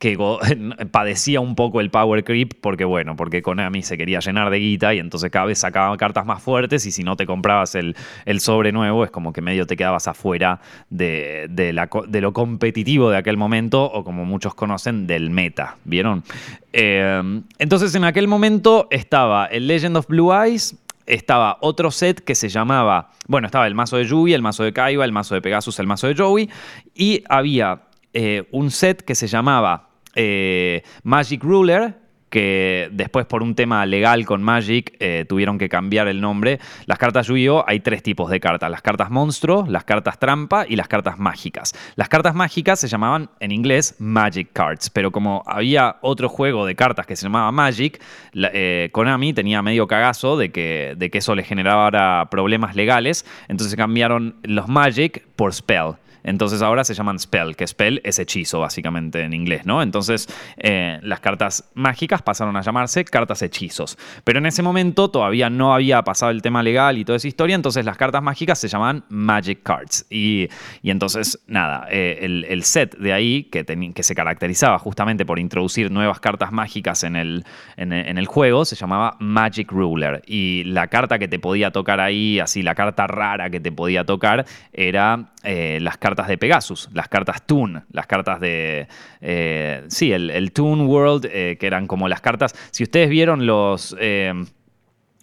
padecía un poco el power creep porque, bueno, porque Konami se quería llenar de guita y entonces cada vez sacaba cartas más fuertes y si no te comprabas el, sobre nuevo es como que medio te quedabas afuera de, de, lo competitivo de aquel momento o como muchos conocen, del meta, ¿vieron? Eh, entonces en aquel momento estaba el Legend of Blue Eyes, estaba otro set que se llamaba, bueno, estaba el mazo de Yugi, el mazo de Kaiba, el mazo de Pegasus, el mazo de Joey, y había eh, un set que se llamaba eh, Magic Ruler, que después por un tema legal con Magic eh, tuvieron que cambiar el nombre. Las cartas Yu-Gi-Oh! hay tres tipos de cartas. Las cartas monstruo, las cartas trampa y las cartas mágicas. Las cartas mágicas se llamaban en inglés Magic Cards, pero como había otro juego de cartas que se llamaba Magic, eh, Konami tenía medio cagazo de que, de que eso le generaba problemas legales, entonces cambiaron los Magic por Spell. Entonces ahora se llaman spell, que spell es hechizo básicamente en inglés, ¿no? Entonces eh, las cartas mágicas pasaron a llamarse cartas hechizos. Pero en ese momento todavía no había pasado el tema legal y toda esa historia, entonces las cartas mágicas se llamaban Magic Cards. Y, entonces, nada, eh, el, set de ahí, que, que se caracterizaba justamente por introducir nuevas cartas mágicas en el, en el juego, se llamaba Magic Ruler. Y la carta que te podía tocar ahí, así la carta rara que te podía tocar, era eh, las cartas de Pegasus, las cartas Toon, las cartas de... Eh, sí, el, Toon World, eh, que eran como las cartas... Si ustedes vieron los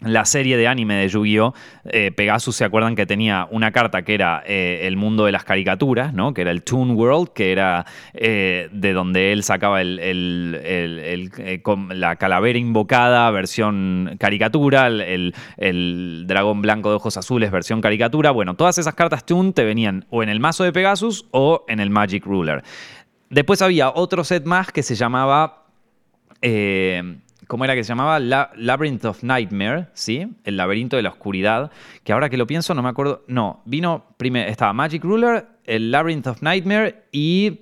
la serie de anime de Yu-Gi-Oh! Eh, Pegasus se acuerdan que tenía una carta que era eh, el mundo de las caricaturas, ¿no? Que era el Toon World, que era eh, de donde él sacaba la calavera invocada, versión caricatura, el, dragón blanco de ojos azules, versión caricatura. Bueno, todas esas cartas Toon te venían o en el mazo de Pegasus o en el Magic Ruler. Después había otro set más que se llamaba. ¿Cómo era que se llamaba? Labyrinth of Nightmare, ¿sí? El laberinto de la oscuridad. Que ahora que lo pienso, no me acuerdo. No, vino primero. Estaba Magic Ruler, el Labyrinth of Nightmare y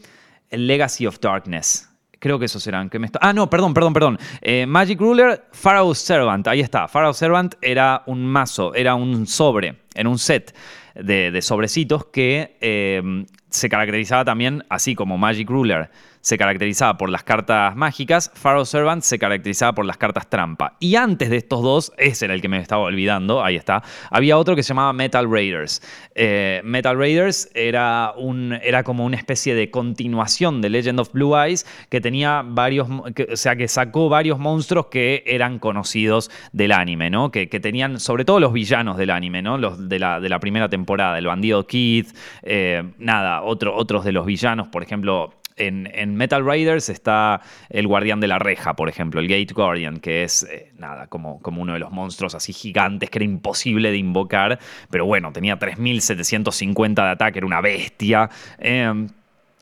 el Legacy of Darkness. Creo que esos eran. Ah, no, perdón, perdón, perdón. Eh, Magic Ruler, Pharaoh's Servant. Ahí está. Pharaoh's Servant era un mazo, era un sobre, en un set de, sobrecitos que. Eh, se caracterizaba también, así como Magic Ruler se caracterizaba por las cartas mágicas, Pharaoh Servant se caracterizaba por las cartas trampa. Y antes de estos dos, ese era el que me estaba olvidando, ahí está, había otro que se llamaba Metal Raiders. Eh, Metal Raiders era, un, era como una especie de continuación de Legend of Blue Eyes que tenía varios, o sea, que sacó varios monstruos que eran conocidos del anime, ¿no? Que, tenían, sobre todo los villanos del anime, ¿no? Los de la, de la primera temporada, el bandido Keith, eh, nada, otro, otros de los villanos, por ejemplo, en, Metal Raiders está el guardián de la reja, por ejemplo, el Gate Guardian, que es eh, nada, como, como uno de los monstruos así gigantes que era imposible de invocar, pero bueno, tenía 3750 de ataque, era una bestia. Em,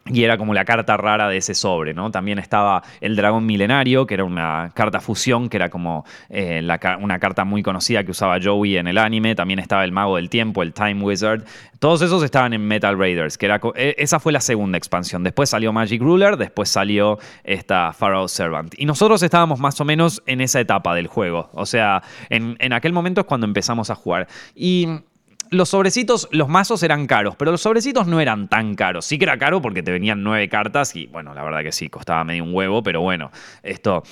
y era como la carta rara de ese sobre, ¿no? También estaba el dragón milenario, que era una carta fusión, que era como eh, una carta muy conocida que usaba Joey en el anime. También estaba el mago del tiempo, el Time Wizard. Todos esos estaban en Metal Raiders, que era, e, esa fue la segunda expansión. Después salió Magic Ruler, después salió esta Pharaoh Servant. Y nosotros estábamos más o menos en esa etapa del juego. O sea, en, en aquel momento es cuando empezamos a jugar. Y los sobrecitos, los mazos eran caros, pero los sobrecitos no eran tan caros. Sí que era caro porque te venían nueve cartas y bueno, la verdad que sí, costaba medio un huevo, pero bueno, esto,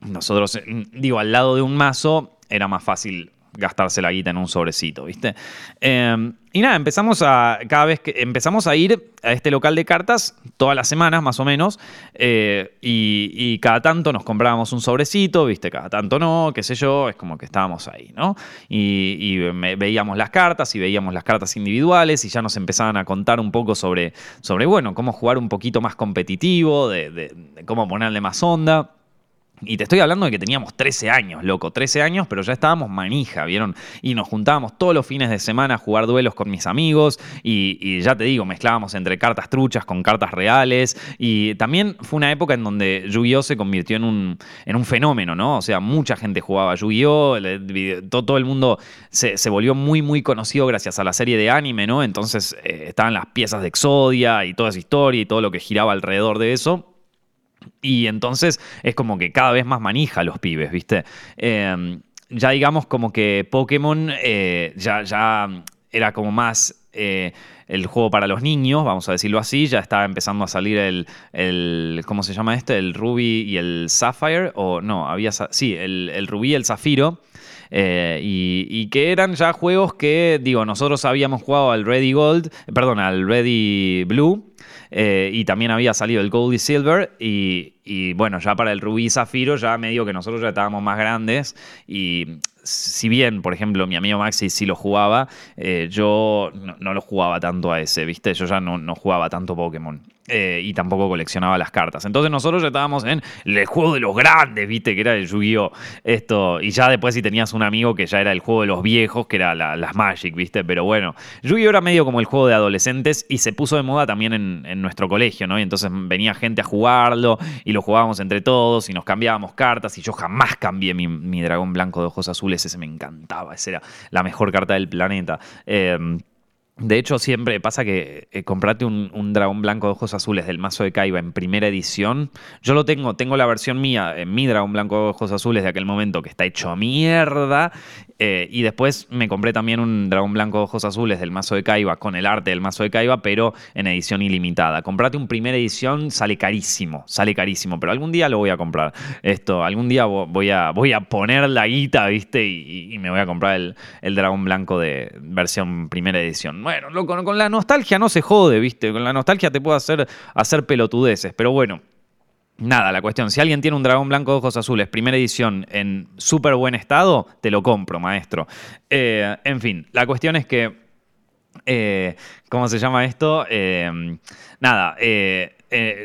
nosotros, digo, al lado de un mazo era más fácil gastarse la guita en un sobrecito, ¿viste? Em, y nada, empezamos a, cada vez que empezamos a ir a este local de cartas todas las semanas más o menos, eh, y, cada tanto nos comprábamos un sobrecito, ¿viste? Cada tanto no, qué sé yo, es como que estábamos ahí, ¿no? Y, veíamos las cartas y veíamos las cartas individuales y ya nos empezaban a contar un poco sobre, sobre bueno, cómo jugar un poquito más competitivo, de cómo ponerle más onda. Y te estoy hablando de que teníamos 13 años, loco, 13 años, pero ya estábamos manija, ¿vieron? Y nos juntábamos todos los fines de semana a jugar duelos con mis amigos y, ya te digo, mezclábamos entre cartas truchas con cartas reales y también fue una época en donde Yu-Gi-Oh se convirtió en un, en un fenómeno, ¿no? O sea, mucha gente jugaba Yu-Gi-Oh, todo, el mundo se, volvió muy, muy conocido gracias a la serie de anime, ¿no? Entonces eh, estaban las piezas de Exodia y toda esa historia y todo lo que giraba alrededor de eso. Y entonces es como que cada vez más manija los pibes, ¿viste? Em, ya digamos como que Pokémon eh, ya, ya era como más eh, el juego para los niños, vamos a decirlo así. Ya estaba empezando a salir el, el ¿cómo se llama este? El Ruby y el Sapphire. O no, había, sí, el, el Rubí y el Zafiro. Eh, y, que eran ya juegos que, digo, nosotros habíamos jugado al Ready Gold, perdón, al Ready Blue, eh, y también había salido el Gold y Silver y, bueno, ya para el Rubí y Zafiro ya medio que nosotros ya estábamos más grandes y si bien, por ejemplo, mi amigo Maxi sí lo jugaba, eh, yo no, lo jugaba tanto a ese, ¿viste? Yo ya no, no jugaba tanto Pokémon. Eh, y tampoco coleccionaba las cartas. Entonces nosotros ya estábamos en el juego de los grandes, viste, que era el Yu-Gi-Oh! Esto, y ya después si tenías un amigo que ya era el juego de los viejos, que era las Magic, viste, pero bueno, Yu-Gi-Oh! era medio como el juego de adolescentes y se puso de moda también en, nuestro colegio, ¿no? Y entonces venía gente a jugarlo y lo jugábamos entre todos y nos cambiábamos cartas y yo jamás cambié mi, dragón blanco de ojos azules, ese me encantaba, esa era la mejor carta del planeta. Eh, de hecho, siempre pasa que eh, comprate un, dragón blanco de ojos azules del mazo de Kaiba en primera edición. Yo lo tengo, tengo la versión mía, en mi dragón blanco de ojos azules de aquel momento que está hecho a mierda. Eh, y después me compré también un dragón blanco de ojos azules del mazo de Kaiba con el arte del mazo de Kaiba, pero en edición ilimitada. Comprate un primera edición, sale carísimo, sale carísimo, pero algún día lo voy a comprar. Esto, algún día voy a, voy a poner la guita, ¿viste? Y, me voy a comprar el, el dragón blanco de versión primera edición bueno, con, la nostalgia no se jode, ¿viste? Con la nostalgia te puede hacer, hacer pelotudeces, pero bueno. Nada, la cuestión, si alguien tiene un dragón blanco de ojos azules, primera edición, en súper buen estado, te lo compro, maestro. Eh, en fin, la cuestión es que, eh, ¿cómo se llama esto? Eh, nada,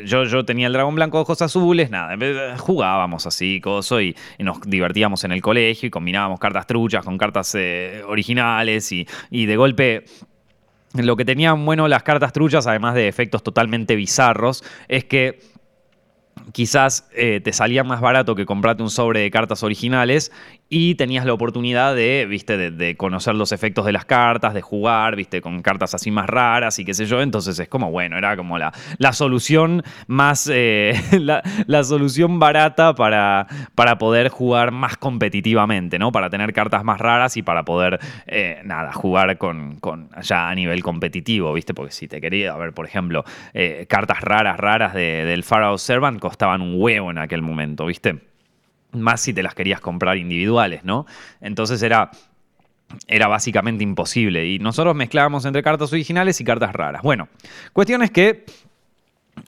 yo, yo, tenía el dragón blanco ojos azules, nada, jugábamos así, coso, y, nos divertíamos en el colegio y combinábamos cartas truchas con cartas originales y, y de golpe lo que tenían bueno las cartas truchas, además de efectos totalmente bizarros, es que quizás eh, te salía más barato que comprarte un sobre de cartas originales y tenías la oportunidad de, viste, de, conocer los efectos de las cartas, de jugar, viste, con cartas así más raras y qué sé yo. Entonces es como, bueno, era como la, la solución más, eh, la, solución barata para, para poder jugar más competitivamente, ¿no? Para tener cartas más raras y para poder, eh, nada, jugar con, con, ya a nivel competitivo, viste, porque si te quería, a ver, por ejemplo, eh, cartas raras, raras del Pharaoh Servant costaban un huevo en aquel momento, viste más si te las querías comprar individuales, ¿no? Entonces era, era básicamente imposible y nosotros mezclábamos entre cartas originales y cartas raras. Bueno, cuestión es que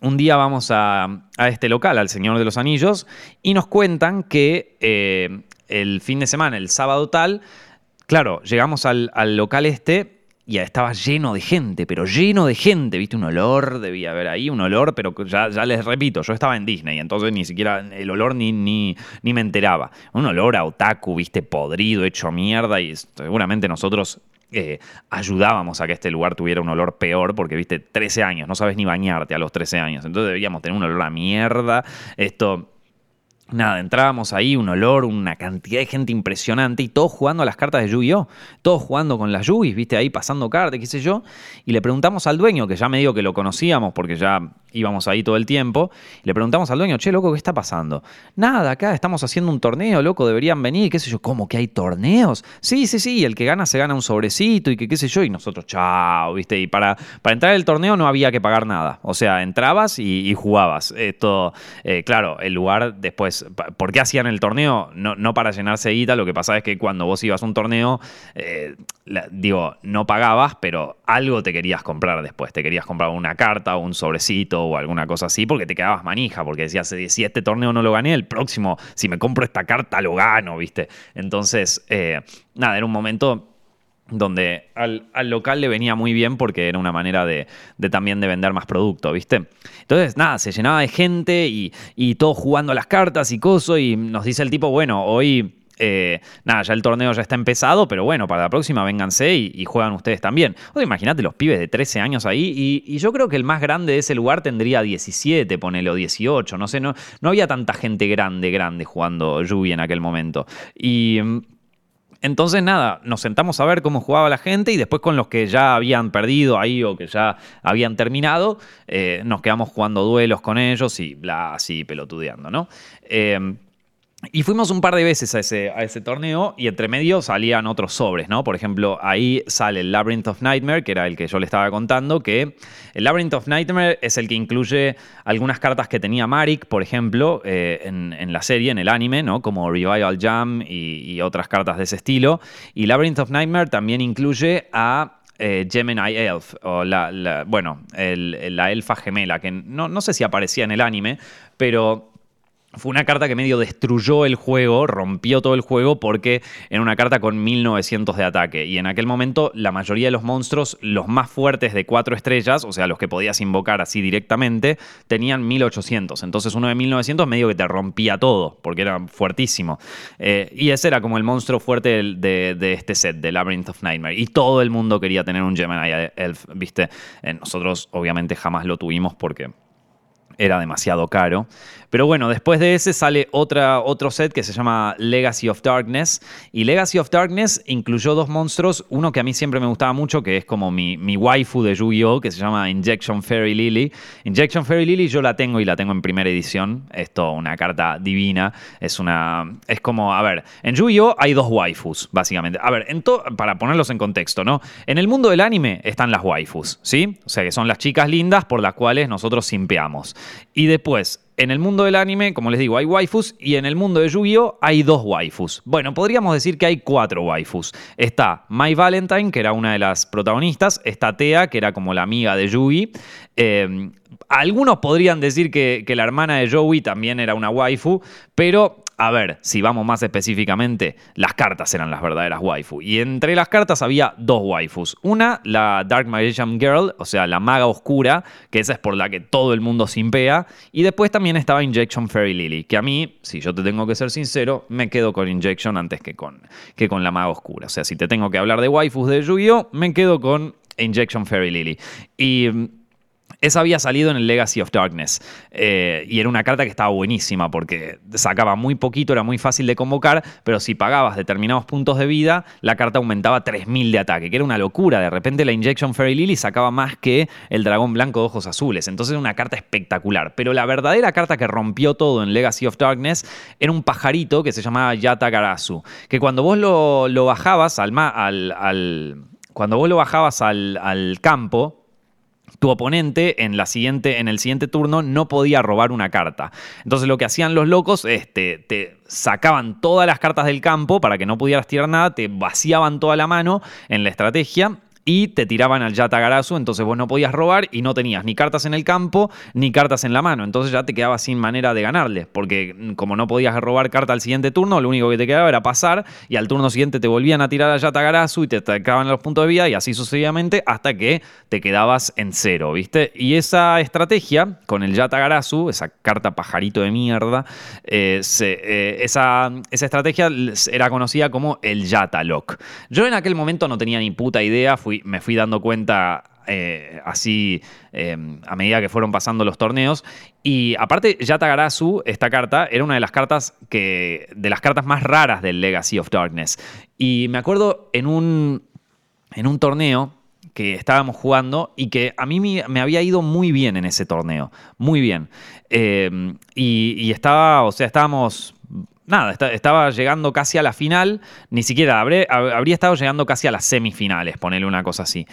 un día vamos a, este local, al Señor de los Anillos, y nos cuentan que eh, el fin de semana, el sábado tal, claro, llegamos al local este y estaba lleno de gente, pero lleno de gente, viste, un olor, debía haber ahí un olor, pero ya, ya les repito, yo estaba en Disney, entonces ni siquiera el olor ni, ni, ni me enteraba. Un olor a otaku, viste, podrido, hecho mierda, y seguramente nosotros eh, ayudábamos a que este lugar tuviera un olor peor, porque viste, 13 años, no sabes ni bañarte a los 13 años, entonces debíamos tener un olor a mierda. Esto Nada, entrábamos ahí, un olor, una cantidad de gente impresionante y todos jugando a las cartas de Yu-Gi-Oh! Todos jugando con las Yu-Gi, viste, ahí pasando cartas, qué sé yo. Y le preguntamos al dueño, que ya me dijo que lo conocíamos porque ya íbamos ahí todo el tiempo. Y le preguntamos al dueño, che, loco, ¿qué está pasando? Nada, acá estamos haciendo un torneo, loco, deberían venir, qué sé yo. ¿Cómo que hay torneos? Sí, sí, sí, el que gana se gana un sobrecito y que qué sé yo. Y nosotros, chao, viste. Y para, para entrar al torneo no había que pagar nada. O sea, entrabas y, jugabas. Esto, eh, claro, el lugar después ¿por qué hacían el torneo? No, para llenarse guita, lo que pasaba es que cuando vos ibas a un torneo, eh, digo, no pagabas, pero algo te querías comprar después. Te querías comprar una carta o un sobrecito o alguna cosa así, porque te quedabas manija, porque decías, si este torneo no lo gané, el próximo, si me compro esta carta, lo gano, ¿viste? Entonces, eh, nada, era un momento donde al, local le venía muy bien porque era una manera de, también de vender más producto, ¿viste? Entonces, nada, se llenaba de gente y, y todos jugando las cartas y cosas y nos dice el tipo, bueno, hoy... Eh, nada, ya el torneo ya está empezado, pero bueno, para la próxima vénganse y, juegan ustedes también. O imagínate los pibes de 13 años ahí, y, yo creo que el más grande de ese lugar tendría 17, ponele, o 18, no sé, no, no había tanta gente grande, grande jugando Yubi en aquel momento. Y entonces, nada, nos sentamos a ver cómo jugaba la gente y después con los que ya habían perdido ahí o que ya habían terminado, eh, nos quedamos jugando duelos con ellos y bla, así pelotudeando, ¿no? Eh, y fuimos un par de veces a ese, a ese torneo y entre medio salían otros sobres, ¿no? Por ejemplo, ahí sale el Labyrinth of Nightmare, que era el que yo le estaba contando, que el Labyrinth of Nightmare es el que incluye algunas cartas que tenía Marik, por ejemplo, eh, en, la serie, en el anime, ¿no? Como Revival Jam y, otras cartas de ese estilo. Y Labyrinth of Nightmare también incluye a eh, Gemini Elf, o la, bueno, la elfa gemela, que no, no sé si aparecía en el anime, pero fue una carta que medio destruyó el juego, rompió todo el juego porque era una carta con 1900 de ataque. Y en aquel momento la mayoría de los monstruos, los más fuertes de 4 estrellas, o sea, los que podías invocar así directamente, tenían 1800. Entonces uno de 1900 medio que te rompía todo porque era fuertísimo. Eh, y ese era como el monstruo fuerte de, este set, de Labyrinth of Nightmare. Y todo el mundo quería tener un Gemini Elf, ¿viste? Eh, nosotros obviamente jamás lo tuvimos porque era demasiado caro. Pero bueno, después de ese sale otra, otro set que se llama Legacy of Darkness. Y Legacy of Darkness incluyó dos monstruos. Uno que a mí siempre me gustaba mucho, que es como mi, mi waifu de Yu-Gi-Oh!, que se llama Injection Fairy Lily. Injection Fairy Lily yo la tengo y la tengo en primera edición. Esto, una carta divina. Es una. Es como, a ver, en Yu-Gi-Oh! hay dos waifus, básicamente. A ver, en para ponerlos en contexto, ¿no? En el mundo del anime están las waifus, ¿sí? O sea, que son las chicas lindas por las cuales nosotros simpeamos. Y después, en el mundo del anime, como les digo, hay waifus y en el mundo de Yu-Gi-Oh! hay dos waifus. Bueno, podríamos decir que hay cuatro waifus. Está My Valentine, que era una de las protagonistas, está Tea, que era como la amiga de Yugi. Eh, algunos podrían decir que, que la hermana de Joey también era una waifu, pero a ver, si vamos más específicamente, las cartas eran las verdaderas waifu. Y entre las cartas había dos waifus. Una, la Dark Magician Girl, o sea, la maga oscura, que esa es por la que todo el mundo simpea. Y después también estaba Injection Fairy Lily, que a mí, si yo te tengo que ser sincero, me quedo con Injection antes que con, que con la maga oscura. O sea, si te tengo que hablar de waifus de Yu-Gi-Oh!, me quedo con Injection Fairy Lily. Y esa había salido en el Legacy of Darkness eh, y era una carta que estaba buenísima porque sacaba muy poquito, era muy fácil de convocar, pero si pagabas determinados puntos de vida, la carta aumentaba 3000 de ataque, que era una locura. De repente la Injection Fairy Lily sacaba más que el dragón blanco de ojos azules. Entonces era una carta espectacular. Pero la verdadera carta que rompió todo en Legacy of Darkness era un pajarito que se llamaba Yata Garasu, que cuando vos lo, bajabas al, al, cuando vos lo bajabas al campo, tu oponente en, la siguiente, en el siguiente turno no podía robar una carta. Entonces lo que hacían los locos es te, te sacaban todas las cartas del campo para que no pudieras tirar nada, te vaciaban toda la mano en la estrategia y te tiraban al Yatagarasu, entonces vos no podías robar y no tenías ni cartas en el campo ni cartas en la mano, entonces ya te quedabas sin manera de ganarle, porque mm, como no podías robar carta al siguiente turno, lo único que te quedaba era pasar y al turno siguiente te volvían a tirar al Yatagarasu y te acababan los puntos de vida y así sucesivamente hasta que te quedabas en cero, ¿viste? Y esa estrategia con el Yatagarasu, esa carta pajarito de mierda, eh, eh, esa, esa estrategia era conocida como el Yatalock. Yo en aquel momento no tenía ni puta idea, fui me fui dando cuenta eh, así em, a medida que fueron pasando los torneos. Y aparte, Yatagarasu, esta carta, era una de las cartas que. de las cartas más raras del Legacy of Darkness. Y me acuerdo en un. en un torneo que estábamos jugando y que a mí me, había ido muy bien en ese torneo. Muy bien. Em, y, y estaba, o sea, estábamos nada, estaba llegando casi a la final, ni siquiera habría, habría estado llegando casi a las semifinales, ponerle una cosa así.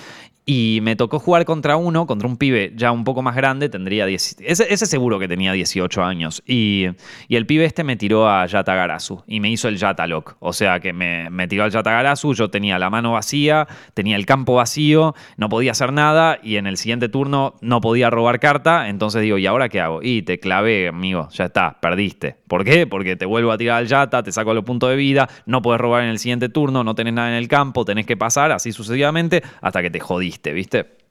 Y me tocó jugar contra uno, contra un pibe ya un poco más grande, tendría 10, ese, seguro que tenía 18 años. Y, el pibe este me tiró a Yatagarasu y me hizo el Yatalok. O sea que me, me tiró al Yatagarasu, yo tenía la mano vacía, tenía el campo vacío, no podía hacer nada y en el siguiente turno no podía robar carta. Entonces digo, ¿y ahora qué hago? Y te clavé, amigo, ya está, perdiste. ¿Por qué? Porque te vuelvo a tirar al Yata, te saco los puntos de vida, no puedes robar en el siguiente turno, no tenés nada en el campo, tenés que pasar así sucesivamente hasta que te jodiste. ¿Viste?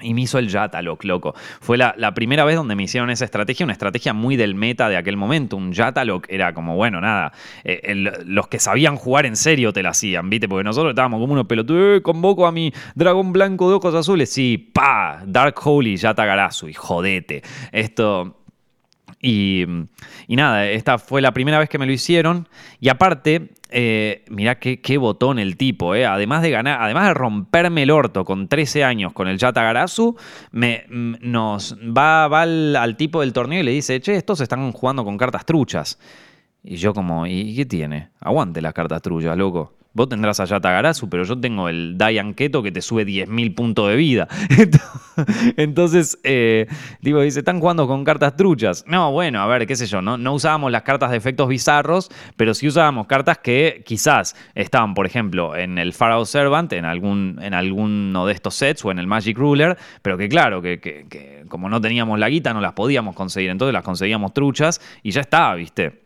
Y me hizo el Yatalok, loco. Fue la, primera vez donde me hicieron esa estrategia, una estrategia muy del meta de aquel momento. Un Yatalok era como, bueno, nada. Eh, los que sabían jugar en serio te la hacían, ¿viste? Porque nosotros estábamos como unos pelotudos. Eh, convoco a mi dragón blanco de ojos azules. Sí, pa, Dark Holy Yatagarasu. Y jodete. Esto. Y, y nada, esta fue la primera vez que me lo hicieron. Y aparte, eh, mirá qué, botón el tipo, eh. Además de ganar, además de romperme el orto con 13 años con el Yata Garasu, me, mm, nos va, va al, tipo del torneo y le dice, che, estos están jugando con cartas truchas. Y yo como, ¿y qué tiene? Aguante las cartas truchas, loco. Vos tendrás a Yatagarasu, pero yo tengo el Dayan Keto que te sube 10.000 puntos de vida. Entonces, eh, digo, dice, están jugando con cartas truchas. No, bueno, a ver, qué sé yo, no, no usábamos las cartas de efectos bizarros, pero sí usábamos cartas que quizás estaban, por ejemplo, en el Pharaoh Servant, en, algún, en alguno de estos sets o en el Magic Ruler, pero que claro, que, que como no teníamos la guita, no las podíamos conseguir. Entonces las conseguíamos truchas y ya estaba, ¿viste?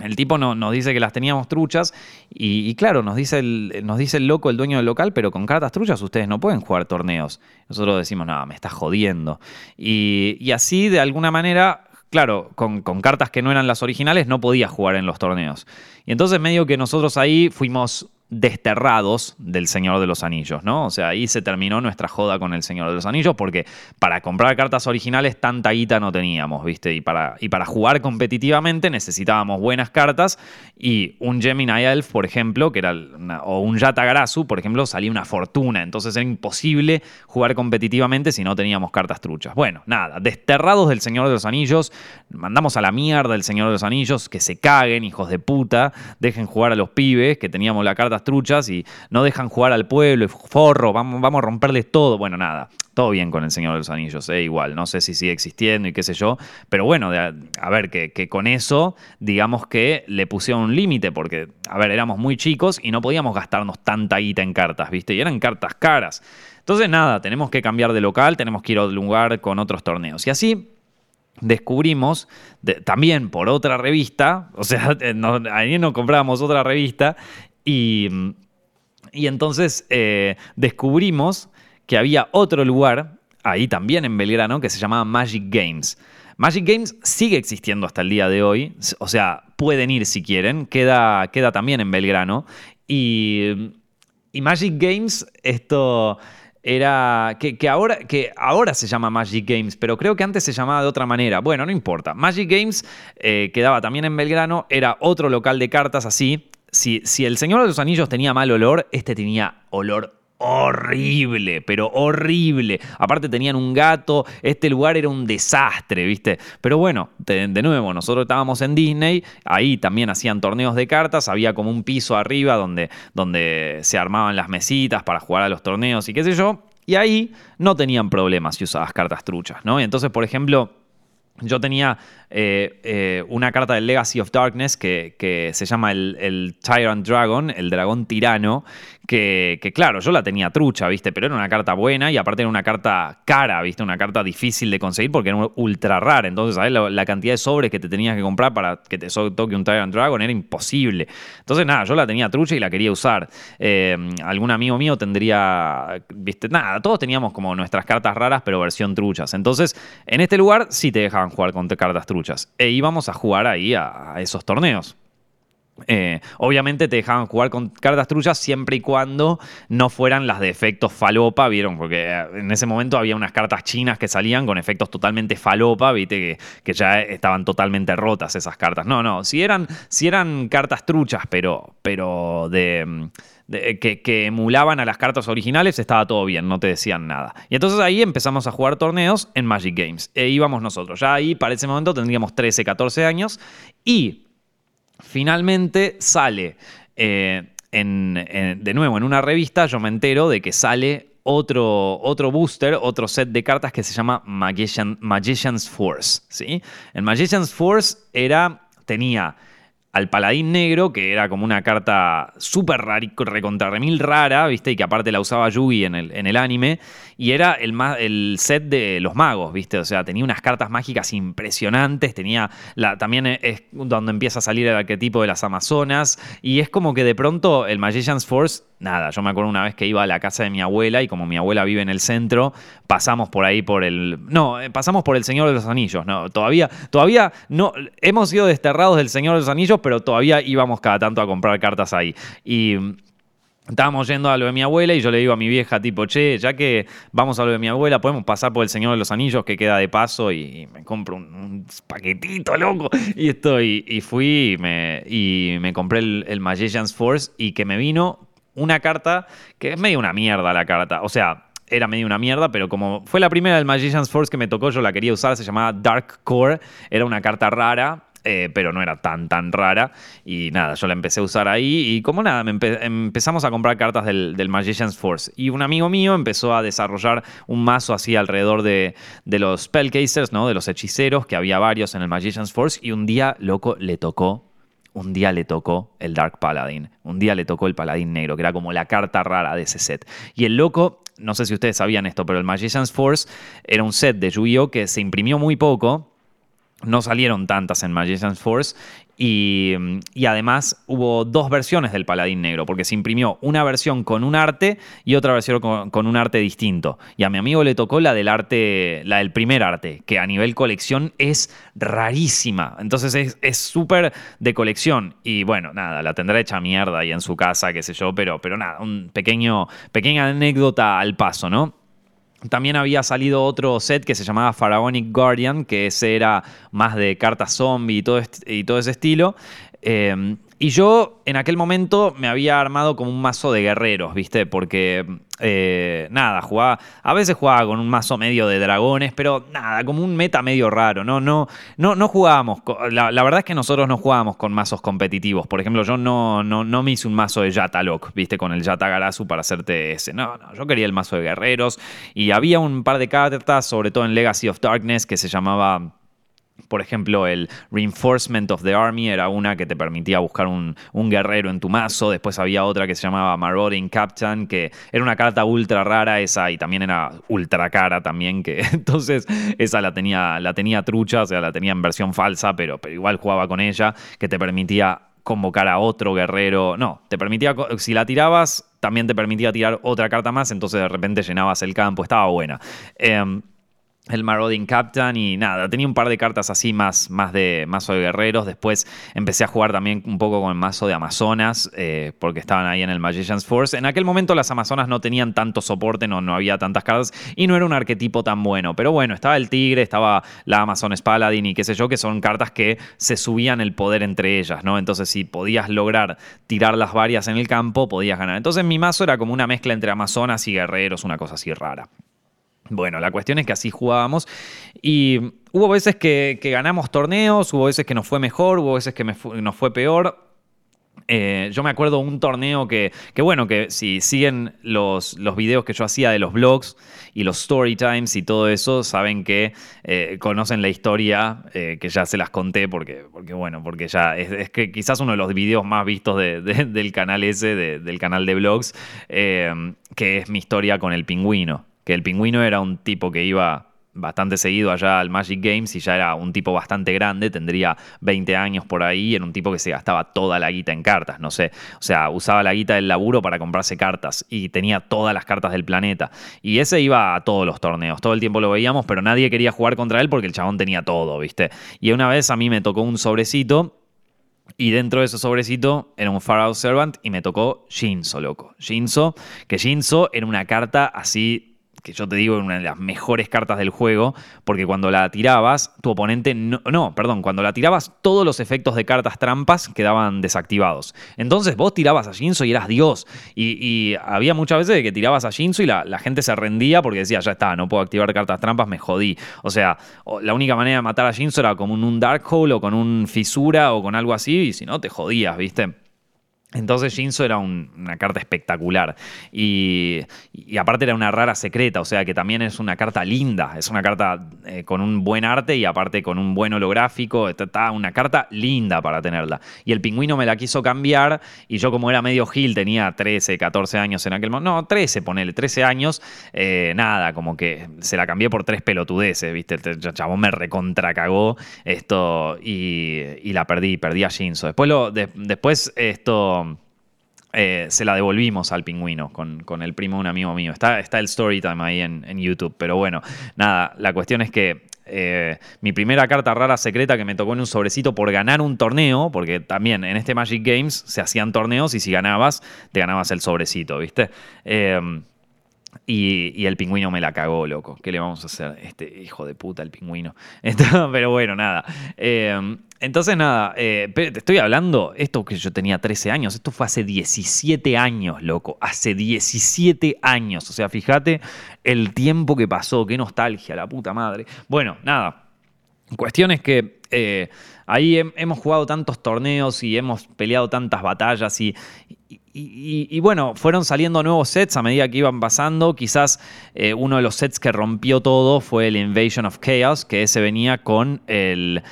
El tipo no, nos dice que las teníamos truchas y, claro, nos dice, el, nos dice el loco, el dueño del local, pero con cartas truchas ustedes no pueden jugar torneos. Nosotros decimos, no, me está jodiendo. Y, así, de alguna manera, claro, con, con, cartas que no eran las originales, no podía jugar en los torneos. Y entonces medio que nosotros ahí fuimos desterrados del Señor de los Anillos, ¿no? O sea, ahí se terminó nuestra joda con el Señor de los Anillos porque para comprar cartas originales tanta guita no teníamos, ¿viste? Y para, y para jugar competitivamente necesitábamos buenas cartas y un Gemini Elf, por ejemplo, que era o un Yatagarasu, por ejemplo, salía una fortuna, entonces era imposible jugar competitivamente si no teníamos cartas truchas. Bueno, nada, desterrados del Señor de los Anillos, mandamos a la mierda el Señor de los Anillos, que se caguen, hijos de puta, dejen jugar a los pibes, que teníamos la carta truchas y no dejan jugar al pueblo, forro, vamos, vamos a romperles todo. Bueno, nada, todo bien con el Señor de los Anillos, eh, igual, no sé si sigue existiendo y qué sé yo, pero bueno, a ver, que, con eso, digamos que le pusieron un límite, porque, a ver, éramos muy chicos y no podíamos gastarnos tanta guita en cartas, ¿viste? Y eran cartas caras. Entonces, nada, tenemos que cambiar de local, tenemos que ir a un lugar con otros torneos. Y así descubrimos, también por otra revista, o sea, ahí no comprábamos otra revista, y, entonces eh, descubrimos que había otro lugar, ahí también en Belgrano, que se llamaba Magic Games. Magic Games sigue existiendo hasta el día de hoy, o sea, pueden ir si quieren, queda, queda también en Belgrano. Y, y Magic Games, esto era que, ahora, que ahora se llama Magic Games, pero creo que antes se llamaba de otra manera. Bueno, no importa. Magic Games eh, quedaba también en Belgrano, era otro local de cartas así. Si, el Señor de los Anillos tenía mal olor, este tenía olor horrible, pero horrible. Aparte tenían un gato, este lugar era un desastre, ¿viste? Pero bueno, de, nuevo, nosotros estábamos en Disney, ahí también hacían torneos de cartas, había como un piso arriba donde, donde se armaban las mesitas para jugar a los torneos y qué sé yo. Y ahí no tenían problemas si usabas cartas truchas, ¿no? Y entonces, por ejemplo, yo tenía eh, eh, una carta del Legacy of Darkness que, se llama el, el, Tyrant Dragon, el dragón tirano, que, claro, yo la tenía trucha, ¿viste? Pero era una carta buena y aparte era una carta cara, ¿viste? Una carta difícil de conseguir porque era ultra rara. Entonces, ¿sabes? La, cantidad de sobres que te tenías que comprar para que te toque un Tyrant Dragon era imposible. Entonces, nada, yo la tenía trucha y la quería usar. Eh, algún amigo mío tendría, ¿viste? Nada, todos teníamos como nuestras cartas raras, pero versión truchas. Entonces, en este lugar sí te dejaban jugar con cartas truchas. E íbamos a jugar ahí a esos torneos. Eh, obviamente te dejaban jugar con cartas truchas siempre y cuando no fueran las de efectos falopa, ¿vieron? Porque eh, en ese momento había unas cartas chinas que salían con efectos totalmente falopa, ¿viste? Que, ya estaban totalmente rotas esas cartas. No, no, si eran, si eran cartas truchas, pero, pero de... que, que, emulaban a las cartas originales, estaba todo bien, no te decían nada. Y entonces ahí empezamos a jugar torneos en Magic Games. E íbamos nosotros. Ya ahí, para ese momento, tendríamos 13, 14 años. Y finalmente sale, eh, de nuevo, en una revista, yo me entero de que sale otro, otro booster, otro set de cartas que se llama Magician's Force. ¿sí? El Magician's Force era, tenía al paladín negro, que era como una carta súper recontra remil rara, ¿viste? Y que aparte la usaba Yugi en el, en el anime. Y era el, el set de los magos, ¿viste? O sea, tenía unas cartas mágicas impresionantes. Tenía. La, también es donde empieza a salir el arquetipo de las Amazonas. Y es como que de pronto el Magician's Force nada, yo me acuerdo una vez que iba a la casa de mi abuela y como mi abuela vive en el centro, pasamos por ahí por el... No, eh, pasamos por el Señor de los Anillos, no, todavía, todavía no, hemos sido desterrados del Señor de los Anillos, pero todavía íbamos cada tanto a comprar cartas ahí. Y... Estábamos yendo a lo de mi abuela y yo le digo a mi vieja, tipo, che, ya que vamos a lo de mi abuela, podemos pasar por el Señor de los Anillos que queda de paso y, me compro un, paquetito, loco. Y estoy, y fui y me, y me compré el, el Magician's Force y que me vino una carta que es medio una mierda la carta. O sea, era medio una mierda, pero como fue la primera del Magician's Force que me tocó, yo la quería usar, se llamaba Dark Core. Era una carta rara. Eh, pero no era tan tan rara y nada, yo la empecé a usar ahí y como nada, empezamos a comprar cartas del, Magician's Force y un amigo mío empezó a desarrollar un mazo así alrededor de, de los spellcasters, ¿no? de los hechiceros, que había varios en el Magician's Force y un día, loco, le tocó un día le tocó el Dark Paladin, un día le tocó el Paladín Negro, que era como la carta rara de ese set. Y el loco, no sé si ustedes sabían esto, pero el Magician's Force era un set de Yu-Gi-Oh! que se imprimió muy poco, no salieron tantas en Magician's Force y, además hubo dos versiones del Paladín Negro, porque se imprimió una versión con un arte y otra versión con, un arte distinto. Y a mi amigo le tocó la del arte, la del primer arte, que a nivel colección es rarísima. Entonces es súper de colección. Y bueno, nada, la tendrá hecha mierda ahí en su casa, qué sé yo, pero, pero nada, un pequeño, pequeña anécdota al paso, ¿no? También había salido otro set que se llamaba Pharaonic Guardian, que ese era más de cartas zombie y todo, y todo ese estilo. Eh, y yo en aquel momento me había armado como un mazo de guerreros, ¿viste? Porque, eh, nada, jugaba, a veces jugaba con un mazo medio de dragones, pero nada, como un meta medio raro, ¿no? No, no, no jugábamos, la, verdad es que nosotros no jugábamos con mazos competitivos. Por ejemplo, yo no, no, no me hice un mazo de Yatalok, ¿viste? Con el Yata Garasu para hacerte ese. No, no, yo quería el mazo de guerreros. Y había un par de cartas, sobre todo en Legacy of Darkness, que se llamaba por ejemplo, el Reinforcement of the Army era una que te permitía buscar un, guerrero en tu mazo. Después había otra que se llamaba Marauding Captain, que era una carta ultra rara esa y también era ultra cara también. Que entonces esa la tenía, la tenía trucha, o sea, la tenía en versión falsa, pero, pero igual jugaba con ella, que te permitía convocar a otro guerrero. No, te permitía, si la tirabas, también te permitía tirar otra carta más, entonces de repente llenabas el campo, estaba buena. Em, el Marauding Captain y nada, tenía un par de cartas así más, más de mazo de guerreros. Después empecé a jugar también un poco con el mazo de Amazonas, eh, porque estaban ahí en el Magician's Force. En aquel momento las Amazonas no tenían tanto soporte, no, no había tantas cartas y no era un arquetipo tan bueno. Pero bueno, estaba el Tigre, estaba la Amazonas Paladin y qué sé yo, que son cartas que se subían el poder entre ellas, ¿no? Entonces, si podías lograr tirar las varias en el campo, podías ganar. Entonces, mi mazo era como una mezcla entre Amazonas y guerreros, una cosa así rara. Bueno, la cuestión es que así jugábamos y hubo veces que, ganamos torneos, hubo veces que nos fue mejor, hubo veces que nos fue peor. Eh, yo me acuerdo un torneo que, que bueno, que si siguen los, los, videos que yo hacía de los blogs y los story times y todo eso, saben que eh, conocen la historia, eh, que ya se las conté porque, porque bueno, porque ya es, que quizás uno de los videos más vistos del canal ese, del canal de blogs, que es mi historia con el pingüino que el pingüino era un tipo que iba bastante seguido allá al Magic Games y ya era un tipo bastante grande, tendría 20 años por ahí, era un tipo que se gastaba toda la guita en cartas, no sé, o sea, usaba la guita del laburo para comprarse cartas y tenía todas las cartas del planeta. Y ese iba a todos los torneos, todo el tiempo lo veíamos, pero nadie quería jugar contra él porque el chabón tenía todo, ¿viste? Y una vez a mí me tocó un sobrecito y dentro de ese sobrecito era un Far Out Servant y me tocó Shinzo, loco. Shinzo, que Shinzo era una carta así que yo te digo, una de las mejores cartas del juego, porque cuando la tirabas, tu oponente no, no, perdón, cuando la tirabas, todos los efectos de cartas trampas quedaban desactivados. Entonces vos tirabas a Shinzo y eras Dios. Y, había muchas veces que tirabas a Shinzo y la, gente se rendía porque decía, ya está, no puedo activar cartas trampas, me jodí. O sea, la única manera de matar a Shinzo era como un Dark Hole o con un Fisura o con algo así, y si no, te jodías, ¿viste? Entonces Jinzo era una carta espectacular y, aparte era una rara secreta, o sea que también es una carta linda, es una carta eh, con un buen arte y aparte con un buen holográfico, está una carta linda para tenerla. Y el pingüino me la quiso cambiar y yo como era medio gil, tenía 13, 14 años en aquel momento, no, 13, ponele, 13 años, eh, nada, como que se la cambié por tres pelotudeces, ¿viste? El chabón me recontracagó esto y, la perdí, perdí a Jinzo. Después, lo, después esto eh, se la devolvimos al pingüino con, el primo de un amigo mío. Está, está el story time ahí en, YouTube, pero bueno, nada, la cuestión es que eh, mi primera carta rara secreta que me tocó en un sobrecito por ganar un torneo, porque también en este Magic Games se hacían torneos y si ganabas, te ganabas el sobrecito, ¿viste? Eh, y, el pingüino me la cagó, loco. ¿Qué le vamos a hacer? Este hijo de puta, el pingüino. pero bueno, nada. Eh, entonces, nada, eh, te estoy hablando, esto que yo tenía 13 años, esto fue hace 17 años, loco. Hace 17 años. O sea, fíjate el tiempo que pasó, qué nostalgia, la puta madre. Bueno, nada. Cuestión es que eh, ahí hemos jugado tantos torneos y hemos peleado tantas batallas y, y, bueno, fueron saliendo nuevos sets a medida que iban pasando. Quizás eh, uno de los sets que rompió todo fue el Invasion of Chaos, que ese venía con el,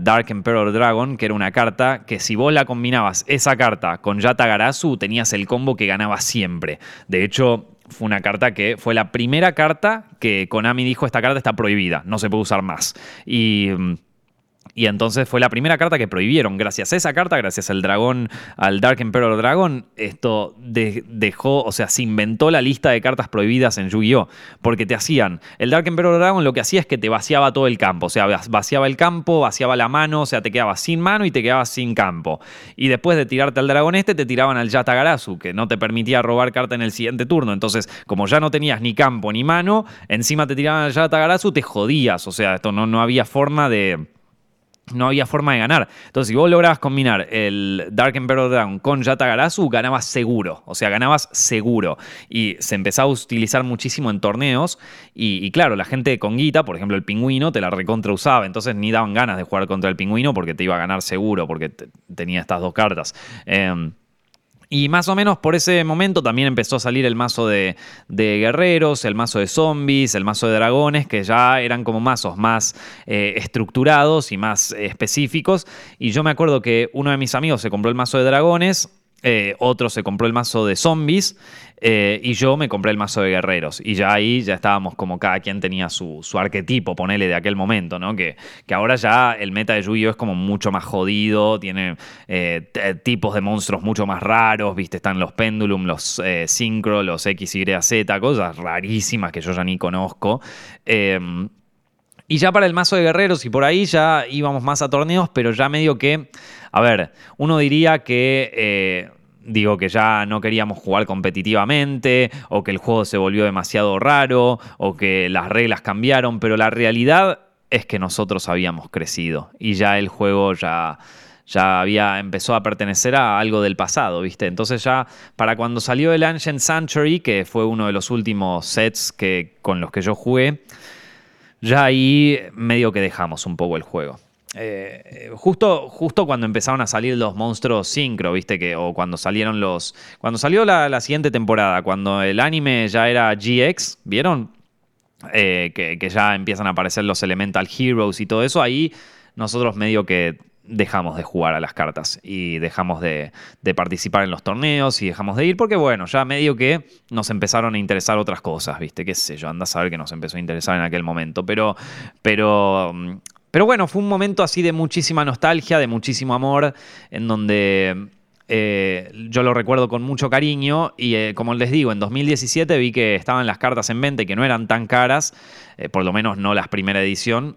Dark Emperor Dragon, que era una carta que si vos la combinabas esa carta con Yata Garasu, tenías el combo que ganaba siempre. De hecho, fue una carta que fue la primera carta que Konami dijo, esta carta está prohibida, no se puede usar más. Y mm, y entonces fue la primera carta que prohibieron. Gracias a esa carta, gracias al dragón, al Dark Emperor Dragon, esto dejó, o sea, se inventó la lista de cartas prohibidas en Yu-Gi-Oh! Porque te hacían. El Dark Emperor Dragon lo que hacía es que te vaciaba todo el campo. O sea, vaciaba el campo, vaciaba la mano, o sea, te quedabas sin mano y te quedabas sin campo. Y después de tirarte al dragón este, te tiraban al Yatagarasu, que no te permitía robar carta en el siguiente turno. Entonces, como ya no tenías ni campo ni mano, encima te tiraban al Yatagarasu, te jodías. O sea, esto no, no había forma de no había forma de ganar. Entonces, si vos lograbas combinar el Dark Emperor Dragon con Yatagarasu, ganabas seguro. O sea, ganabas seguro. Y se empezaba a utilizar muchísimo en torneos. Y, claro, la gente con guita, por ejemplo, el pingüino, te la recontra usaba. Entonces, ni daban ganas de jugar contra el pingüino porque te iba a ganar seguro, porque tenía estas dos cartas. Em, y más o menos por ese momento también empezó a salir el mazo de, guerreros, el mazo de zombies, el mazo de dragones, que ya eran como mazos más eh, estructurados y más específicos. Y yo me acuerdo que uno de mis amigos se compró el mazo de dragones eh, otro se compró el mazo de zombies eh, y yo me compré el mazo de guerreros. Y ya ahí ya estábamos como cada quien tenía su, arquetipo, ponele, de aquel momento, ¿no? Que, que ahora ya el meta de Yu-Gi-Oh! es como mucho más jodido, tiene eh, tipos de monstruos mucho más raros, ¿viste? Están los Pendulum, los Synchro, los XYZ, cosas rarísimas que yo ya ni conozco. Y ya para el mazo de guerreros y por ahí ya íbamos más a torneos, pero ya medio que, a ver, uno diría que digo que ya no queríamos jugar competitivamente, o que el juego se volvió demasiado raro, o que las reglas cambiaron, pero la realidad es que nosotros habíamos crecido y ya el juego ya, ya había, empezó a pertenecer a algo del pasado, ¿viste? Entonces ya para cuando salió el Ancient Sanctuary, que fue uno de los últimos sets que, con los que yo jugué, ya ahí medio que dejamos un poco el juego. Eh, justo, justo cuando empezaron a salir los monstruos sincro, viste que, o cuando salieron los. Cuando salió la, siguiente temporada, cuando el anime ya era GX, ¿vieron? Eh, que, ya empiezan a aparecer los Elemental Heroes y todo eso, ahí nosotros medio que dejamos de jugar a las cartas y dejamos de, participar en los torneos y dejamos de ir porque, bueno, ya medio que nos empezaron a interesar otras cosas, ¿viste? Qué sé yo, anda a saber que nos empezó a interesar en aquel momento. Pero, pero mm, pero bueno, fue un momento así de muchísima nostalgia, de muchísimo amor, en donde eh, yo lo recuerdo con mucho cariño y eh, como les digo, en 2017 vi que estaban las cartas en venta y que no eran tan caras, eh, por lo menos no las primera edición,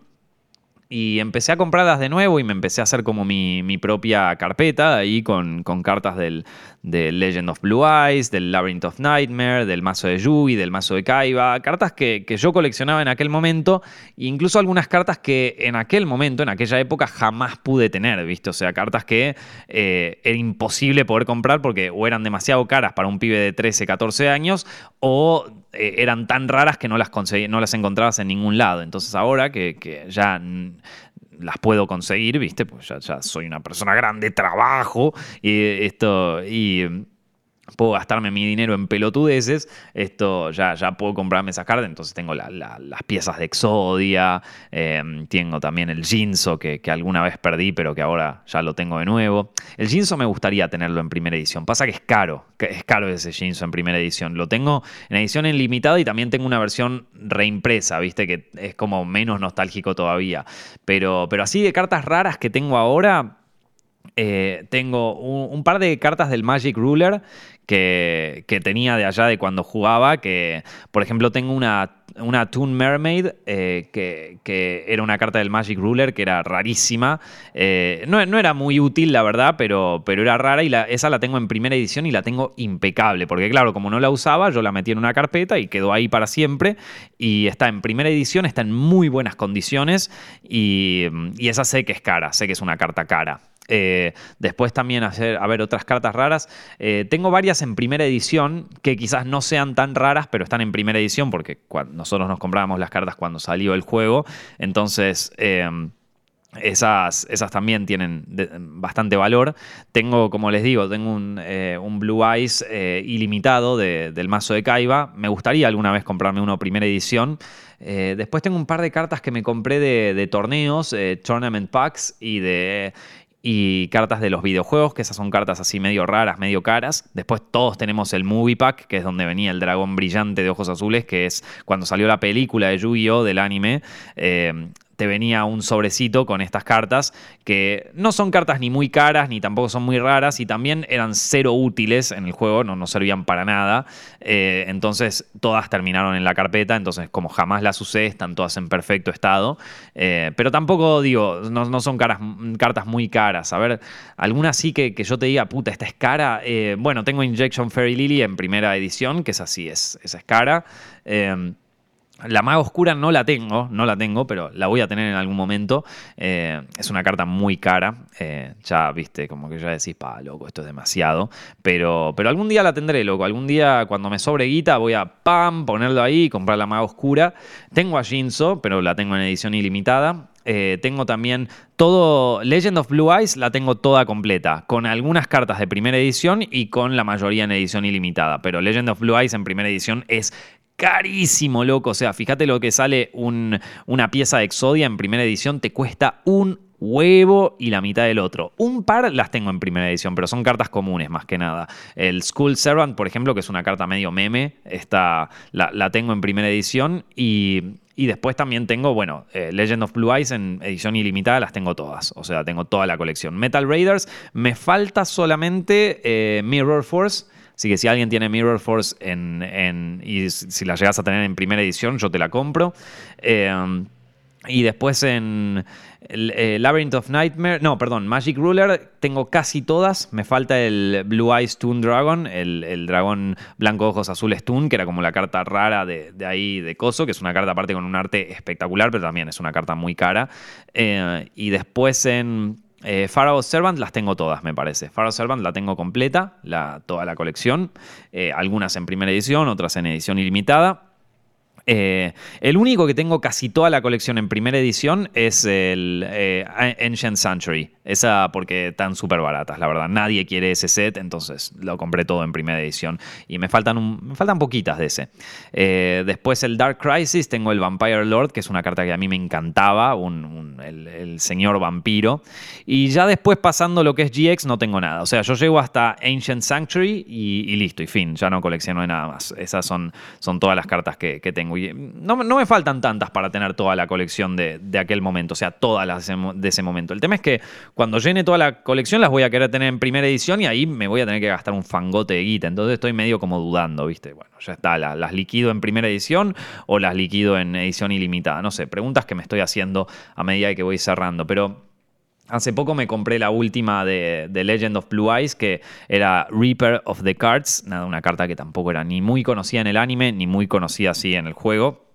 y empecé a comprarlas de nuevo y me empecé a hacer como mi, propia carpeta ahí con, cartas del, Legend of Blue Eyes, del Labyrinth of Nightmare, del mazo de Yugi, del mazo de Kaiba. Cartas que, yo coleccionaba en aquel momento, e incluso algunas cartas que en aquel momento, en aquella época, jamás pude tener, ¿viste? O sea, cartas que eh, era imposible poder comprar porque o eran demasiado caras para un pibe de 13, 14 años o eh, eran tan raras que no las, no las encontrabas en ningún lado. Entonces ahora que, ya las puedo conseguir, ¿viste? Pues ya, ya, soy una persona grande, trabajo y esto y puedo gastarme mi dinero en pelotudeces, esto ya, ya puedo comprarme esas cartas, entonces tengo las piezas de Exodia, em, tengo también el Jinso que, alguna vez perdí, pero que ahora ya lo tengo de nuevo. El Jinso me gustaría tenerlo en primera edición, pasa que es caro, que es caro ese Jinso en primera edición, lo tengo en edición en limitada y también tengo una versión reimpresa, viste, que es como menos nostálgico todavía, pero, pero así de cartas raras que tengo ahora, eh, tengo un, par de cartas del Magic Ruler que, tenía de allá de cuando jugaba, que por ejemplo tengo una, una Toon Mermaid, eh, que, era una carta del Magic Ruler, que era rarísima. Eh, no, era muy útil, la verdad, pero, pero era rara y esa la tengo en primera edición y la tengo impecable, porque claro, como no la usaba, yo la metí en una carpeta y quedó ahí para siempre. Y está en primera edición, está en muy buenas condiciones y, y esa sé que es cara, sé que es una carta cara. Eh, después también hacer, a ver, otras cartas raras. Eh, tengo varias en primera edición que quizás no sean tan raras, pero están en primera edición porque nosotros nos comprábamos las cartas cuando salió el juego. Entonces... Em, esas, esas, también tienen bastante valor. Tengo, como les digo, tengo un, eh, Blue Eyes ilimitado del mazo de Kaiba. Me gustaría alguna vez comprarme uno primera edición. después tengo un par de cartas que me compré de torneos, Tournament Packs y de, y cartas de los videojuegos, que esas son cartas así medio raras, medio caras. Después todos tenemos el Movie Pack, que es donde venía el dragón brillante de ojos azules, que es cuando salió la película de Yu-Gi-Oh! del anime. Eh, te venía un sobrecito con estas cartas que no son cartas ni muy caras ni tampoco son muy raras y también eran cero útiles en el juego, no, no servían para nada. Eh, entonces todas terminaron en la carpeta, entonces como jamás las usé, están todas en perfecto estado. Eh, pero tampoco digo, no, son cartas muy caras. A ver, alguna sí que, yo te diga, puta, esta es cara. Eh, bueno, tengo Injection Fairy Lily en primera edición, que es así, es, esa es cara. La maga oscura no la tengo, no la tengo, pero la voy a tener en algún momento. Eh, es una carta muy cara. Eh, ya, viste, como que ya decís, pa, loco, esto es demasiado. Pero, pero algún día la tendré, loco. Algún día, cuando me sobre guita, voy a pam, ponerlo ahí y comprar la maga oscura. Tengo a Jinzo, pero la tengo en edición ilimitada. Eh, tengo también todo. Legend of Blue Eyes la tengo toda completa, con algunas cartas de primera edición y con la mayoría en edición ilimitada. Pero Legend of Blue Eyes en primera edición es carísimo, loco. O sea, fíjate lo que sale una pieza de Exodia en primera edición, te cuesta un huevo y la mitad del otro. Un par las tengo en primera edición, pero son cartas comunes más que nada. El School Servant, por ejemplo, que es una carta medio meme, esta, la, tengo en primera edición y, después también tengo, bueno, eh, Legend of Blue Eyes en edición ilimitada, las tengo todas. O sea, tengo toda la colección. Metal Raiders, me falta solamente eh, Mirror Force. Así que si alguien tiene Mirror Force en, y si la llegas a tener en primera edición, yo te la compro. Eh, y después en eh, Labyrinth of Nightmare, no, perdón, Magic Ruler, tengo casi todas. Me falta el Blue Eyes Toon Dragon, el, dragón blanco ojos azules Toon, que era como la carta rara de, ahí de Coso, que es una carta aparte con un arte espectacular, pero también es una carta muy cara. Eh, y después en eh, Pharaoh Servant las tengo todas, me parece. Pharaoh Servant la tengo completa, la, toda la colección. Eh, algunas en primera edición, otras en edición ilimitada. Eh, el único que tengo casi toda la colección en primera edición es el eh, Ancient Century. Esa porque están súper baratas, la verdad. Nadie quiere ese set, entonces lo compré todo en primera edición. Y me faltan, me faltan poquitas de ese. Eh, después el Dark Crisis, tengo el Vampire Lord, que es una carta que a mí me encantaba, el, señor vampiro. Y ya después pasando lo que es GX no tengo nada. O sea, yo llego hasta Ancient Sanctuary y, listo, y fin. Ya no colecciono nada más. Esas son, son todas las cartas que, tengo. Y no, me faltan tantas para tener toda la colección de, de aquel momento, o sea, todas las de ese momento. El tema es que cuando llene toda la colección las voy a querer tener en primera edición y ahí me voy a tener que gastar un fangote de guita. Entonces estoy medio como dudando, ¿viste? Bueno, ya está, las, liquido en primera edición o las liquido en edición ilimitada. No sé, preguntas que me estoy haciendo a medida que voy cerrando. Pero Hace poco me compré la última de, Legend of Blue Eyes, que era Reaper of the Cards. Nada, una carta que tampoco era ni muy conocida en el anime, ni muy conocida así en el juego.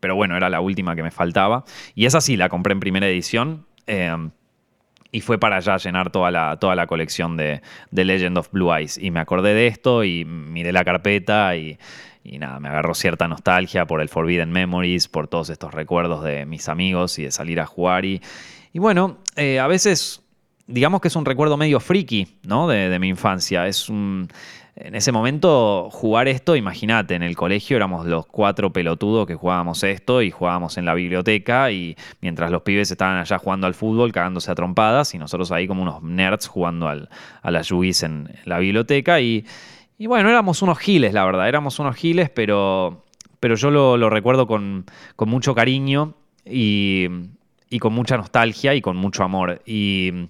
Pero bueno, era la última que me faltaba. Y esa sí, la compré en primera edición. Eh, y fue para allá llenar toda la, toda la colección de, Legend of Blue Eyes. Y me acordé de esto y miré la carpeta y, nada, me agarró cierta nostalgia por el Forbidden Memories, por todos estos recuerdos de mis amigos y de salir a jugar. Y, y bueno, eh, a veces digamos que es un recuerdo medio friki, ¿no? De, mi infancia. Es un en ese momento jugar esto, imagínate, en el colegio éramos los cuatro pelotudos que jugábamos esto y jugábamos en la biblioteca y mientras los pibes estaban allá jugando al fútbol, cagándose a trompadas y nosotros ahí como unos nerds jugando al, a las Yuis en, la biblioteca y, bueno, éramos unos giles, la verdad, éramos unos giles, pero, pero yo lo, recuerdo con, mucho cariño y, y con mucha nostalgia y con mucho amor. Y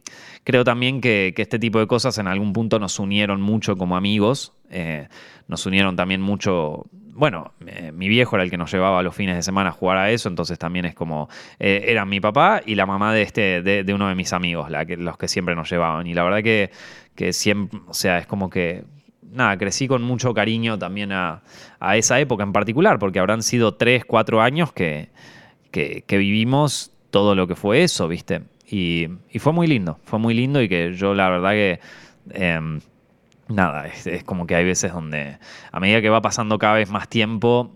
Creo también que, este tipo de cosas en algún punto nos unieron mucho como amigos, eh, nos unieron también mucho bueno, eh, mi viejo era el que nos llevaba los fines de semana a jugar a eso, entonces también es como, eh, eran mi papá y la mamá de, este, de, uno de mis amigos, los que siempre nos llevaban. Y la verdad que, que siempre, o sea, es como que, nada, crecí con mucho cariño también a, esa época en particular, porque habrán sido tres, cuatro años que, que vivimos todo lo que fue eso, ¿viste? Y, fue muy lindo, fue muy lindo y que yo la verdad que... Em, nada, es, como que hay veces donde a medida que va pasando cada vez más tiempo,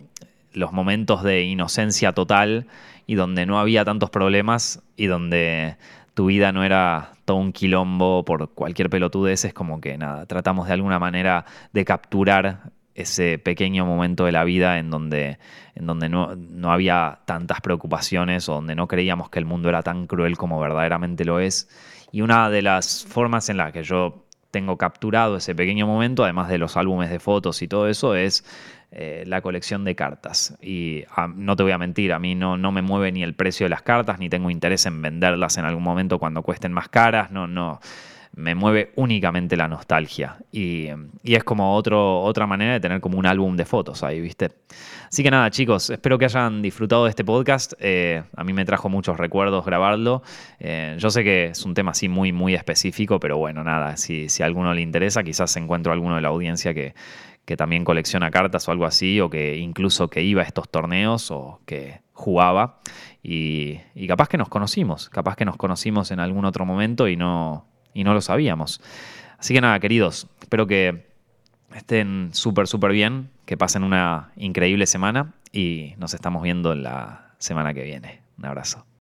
los momentos de inocencia total y donde no había tantos problemas y donde tu vida no era todo un quilombo por cualquier pelotudez, es como que nada, tratamos de alguna manera de capturar ese pequeño momento de la vida en donde, en donde no, no, había tantas preocupaciones o donde no creíamos que el mundo era tan cruel como verdaderamente lo es. Y una de las formas en las que yo tengo capturado ese pequeño momento, además de los álbumes de fotos y todo eso, es eh, la colección de cartas. Y ah, no te voy a mentir, a mí no, no me mueve ni el precio de las cartas, ni tengo interés en venderlas en algún momento cuando cuesten más caras, no, no me mueve únicamente la nostalgia. Y, es como otro, otra manera de tener como un álbum de fotos ahí, ¿viste? Así que nada, chicos, espero que hayan disfrutado de este podcast. Eh, a mí me trajo muchos recuerdos grabarlo. Eh, yo sé que es un tema así muy, muy específico, pero bueno, nada, si, si a alguno le interesa, quizás encuentro alguno de la audiencia que, que también colecciona cartas o algo así, o que incluso que iba a estos torneos o que jugaba. Y, y, capaz que nos conocimos, capaz que nos conocimos en algún otro momento y no, y no lo sabíamos. Así que nada, queridos, espero que estén súper, súper bien, que pasen una increíble semana y nos estamos viendo la semana que viene. Un abrazo.